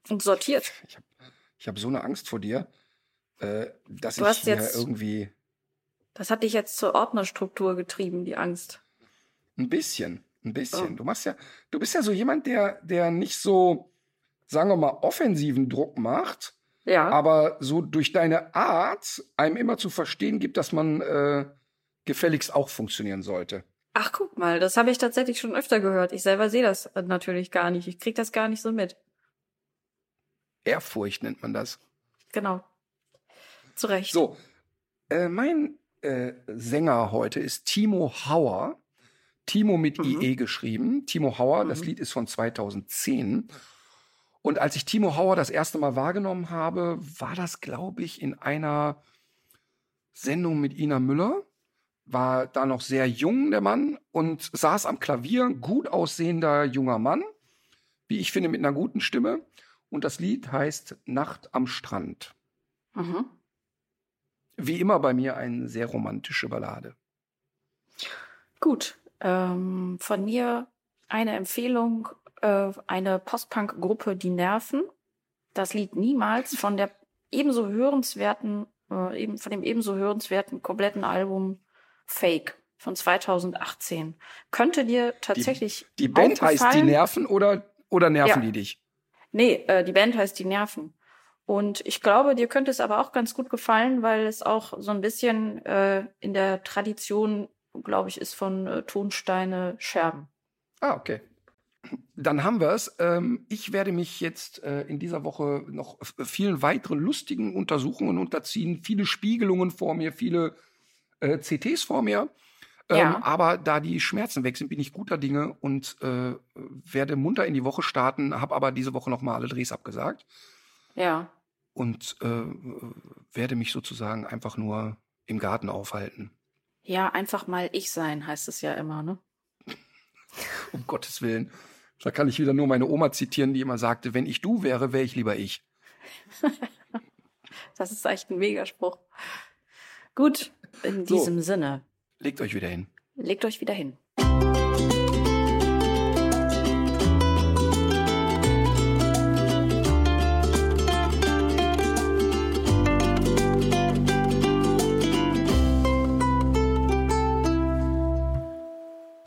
und sortiert. Ich habe ich hab so eine Angst vor dir, äh, dass du ich hier irgendwie das hat dich jetzt zur Ordnerstruktur getrieben, die Angst. Ein bisschen, ein bisschen. Oh. Du machst ja, du bist ja so jemand, der, der nicht so, sagen wir mal, offensiven Druck macht, ja. aber so durch deine Art einem immer zu verstehen gibt, dass man äh, gefälligst auch funktionieren sollte. Ach, guck mal, das habe ich tatsächlich schon öfter gehört. Ich selber sehe das natürlich gar nicht. Ich krieg das gar nicht so mit. Ehrfurcht nennt man das. Genau. Zu Recht. So, äh, mein äh, Sänger heute ist Timo Hauer. Timo mit mhm. IE geschrieben. Timo Hauer, mhm. das Lied ist von 2010. Und als ich Timo Hauer das erste Mal wahrgenommen habe, war das, glaube ich, in einer Sendung mit Ina Müller. War da noch sehr jung, der Mann, und saß am Klavier, gut aussehender junger Mann, wie ich finde, mit einer guten Stimme. Und das Lied heißt Nacht am Strand. Mhm wie immer bei mir eine sehr romantische Ballade. Gut. Ähm, von mir eine Empfehlung, äh, eine Postpunk-Gruppe Die Nerven. Das Lied Niemals von der ebenso hörenswerten, äh, eben von dem ebenso hörenswerten kompletten Album Fake von 2018. Könnte dir tatsächlich. Die, die Band heißt Die Nerven oder, oder nerven ja. die dich? Nee, äh, die Band heißt Die Nerven. Und ich glaube, dir könnte es aber auch ganz gut gefallen, weil es auch so ein bisschen äh, in der Tradition, glaube ich, ist von äh, Tonsteine Scherben. Ah, okay. Dann haben wir es. Ähm, ich werde mich jetzt äh, in dieser Woche noch vielen weiteren lustigen Untersuchungen unterziehen. Viele Spiegelungen vor mir, viele äh, CTs vor mir. Ähm, ja. Aber da die Schmerzen weg sind, bin ich guter Dinge und äh, werde munter in die Woche starten, habe aber diese Woche noch mal alle Drehs abgesagt. Ja. Und äh, werde mich sozusagen einfach nur im Garten aufhalten. Ja, einfach mal ich sein, heißt es ja immer, ne? um Gottes Willen. Da kann ich wieder nur meine Oma zitieren, die immer sagte, wenn ich du wäre, wäre ich lieber ich. das ist echt ein Megaspruch. Gut, in diesem so, Sinne. Legt euch wieder hin. Legt euch wieder hin.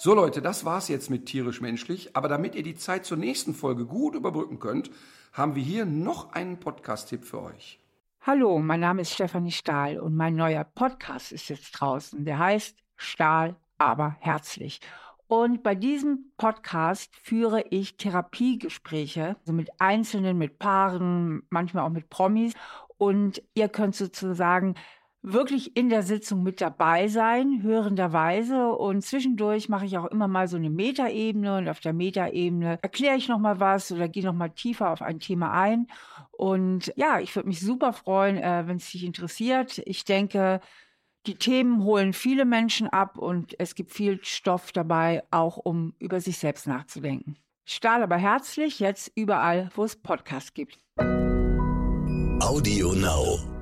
So Leute, das war's jetzt mit tierisch menschlich, aber damit ihr die Zeit zur nächsten Folge gut überbrücken könnt, haben wir hier noch einen Podcast-Tipp für euch. Hallo, mein Name ist Stefanie Stahl und mein neuer Podcast ist jetzt draußen. Der heißt Stahl, aber herzlich. Und bei diesem Podcast führe ich Therapiegespräche, also mit Einzelnen, mit Paaren, manchmal auch mit Promis. Und ihr könnt sozusagen wirklich in der Sitzung mit dabei sein, hörenderweise. Und zwischendurch mache ich auch immer mal so eine Metaebene und auf der Metaebene erkläre ich nochmal was oder gehe nochmal tiefer auf ein Thema ein. Und ja, ich würde mich super freuen, äh, wenn es dich interessiert. Ich denke, die Themen holen viele Menschen ab und es gibt viel Stoff dabei, auch um über sich selbst nachzudenken. Stahl aber herzlich, jetzt überall, wo es Podcasts gibt. Audio Now.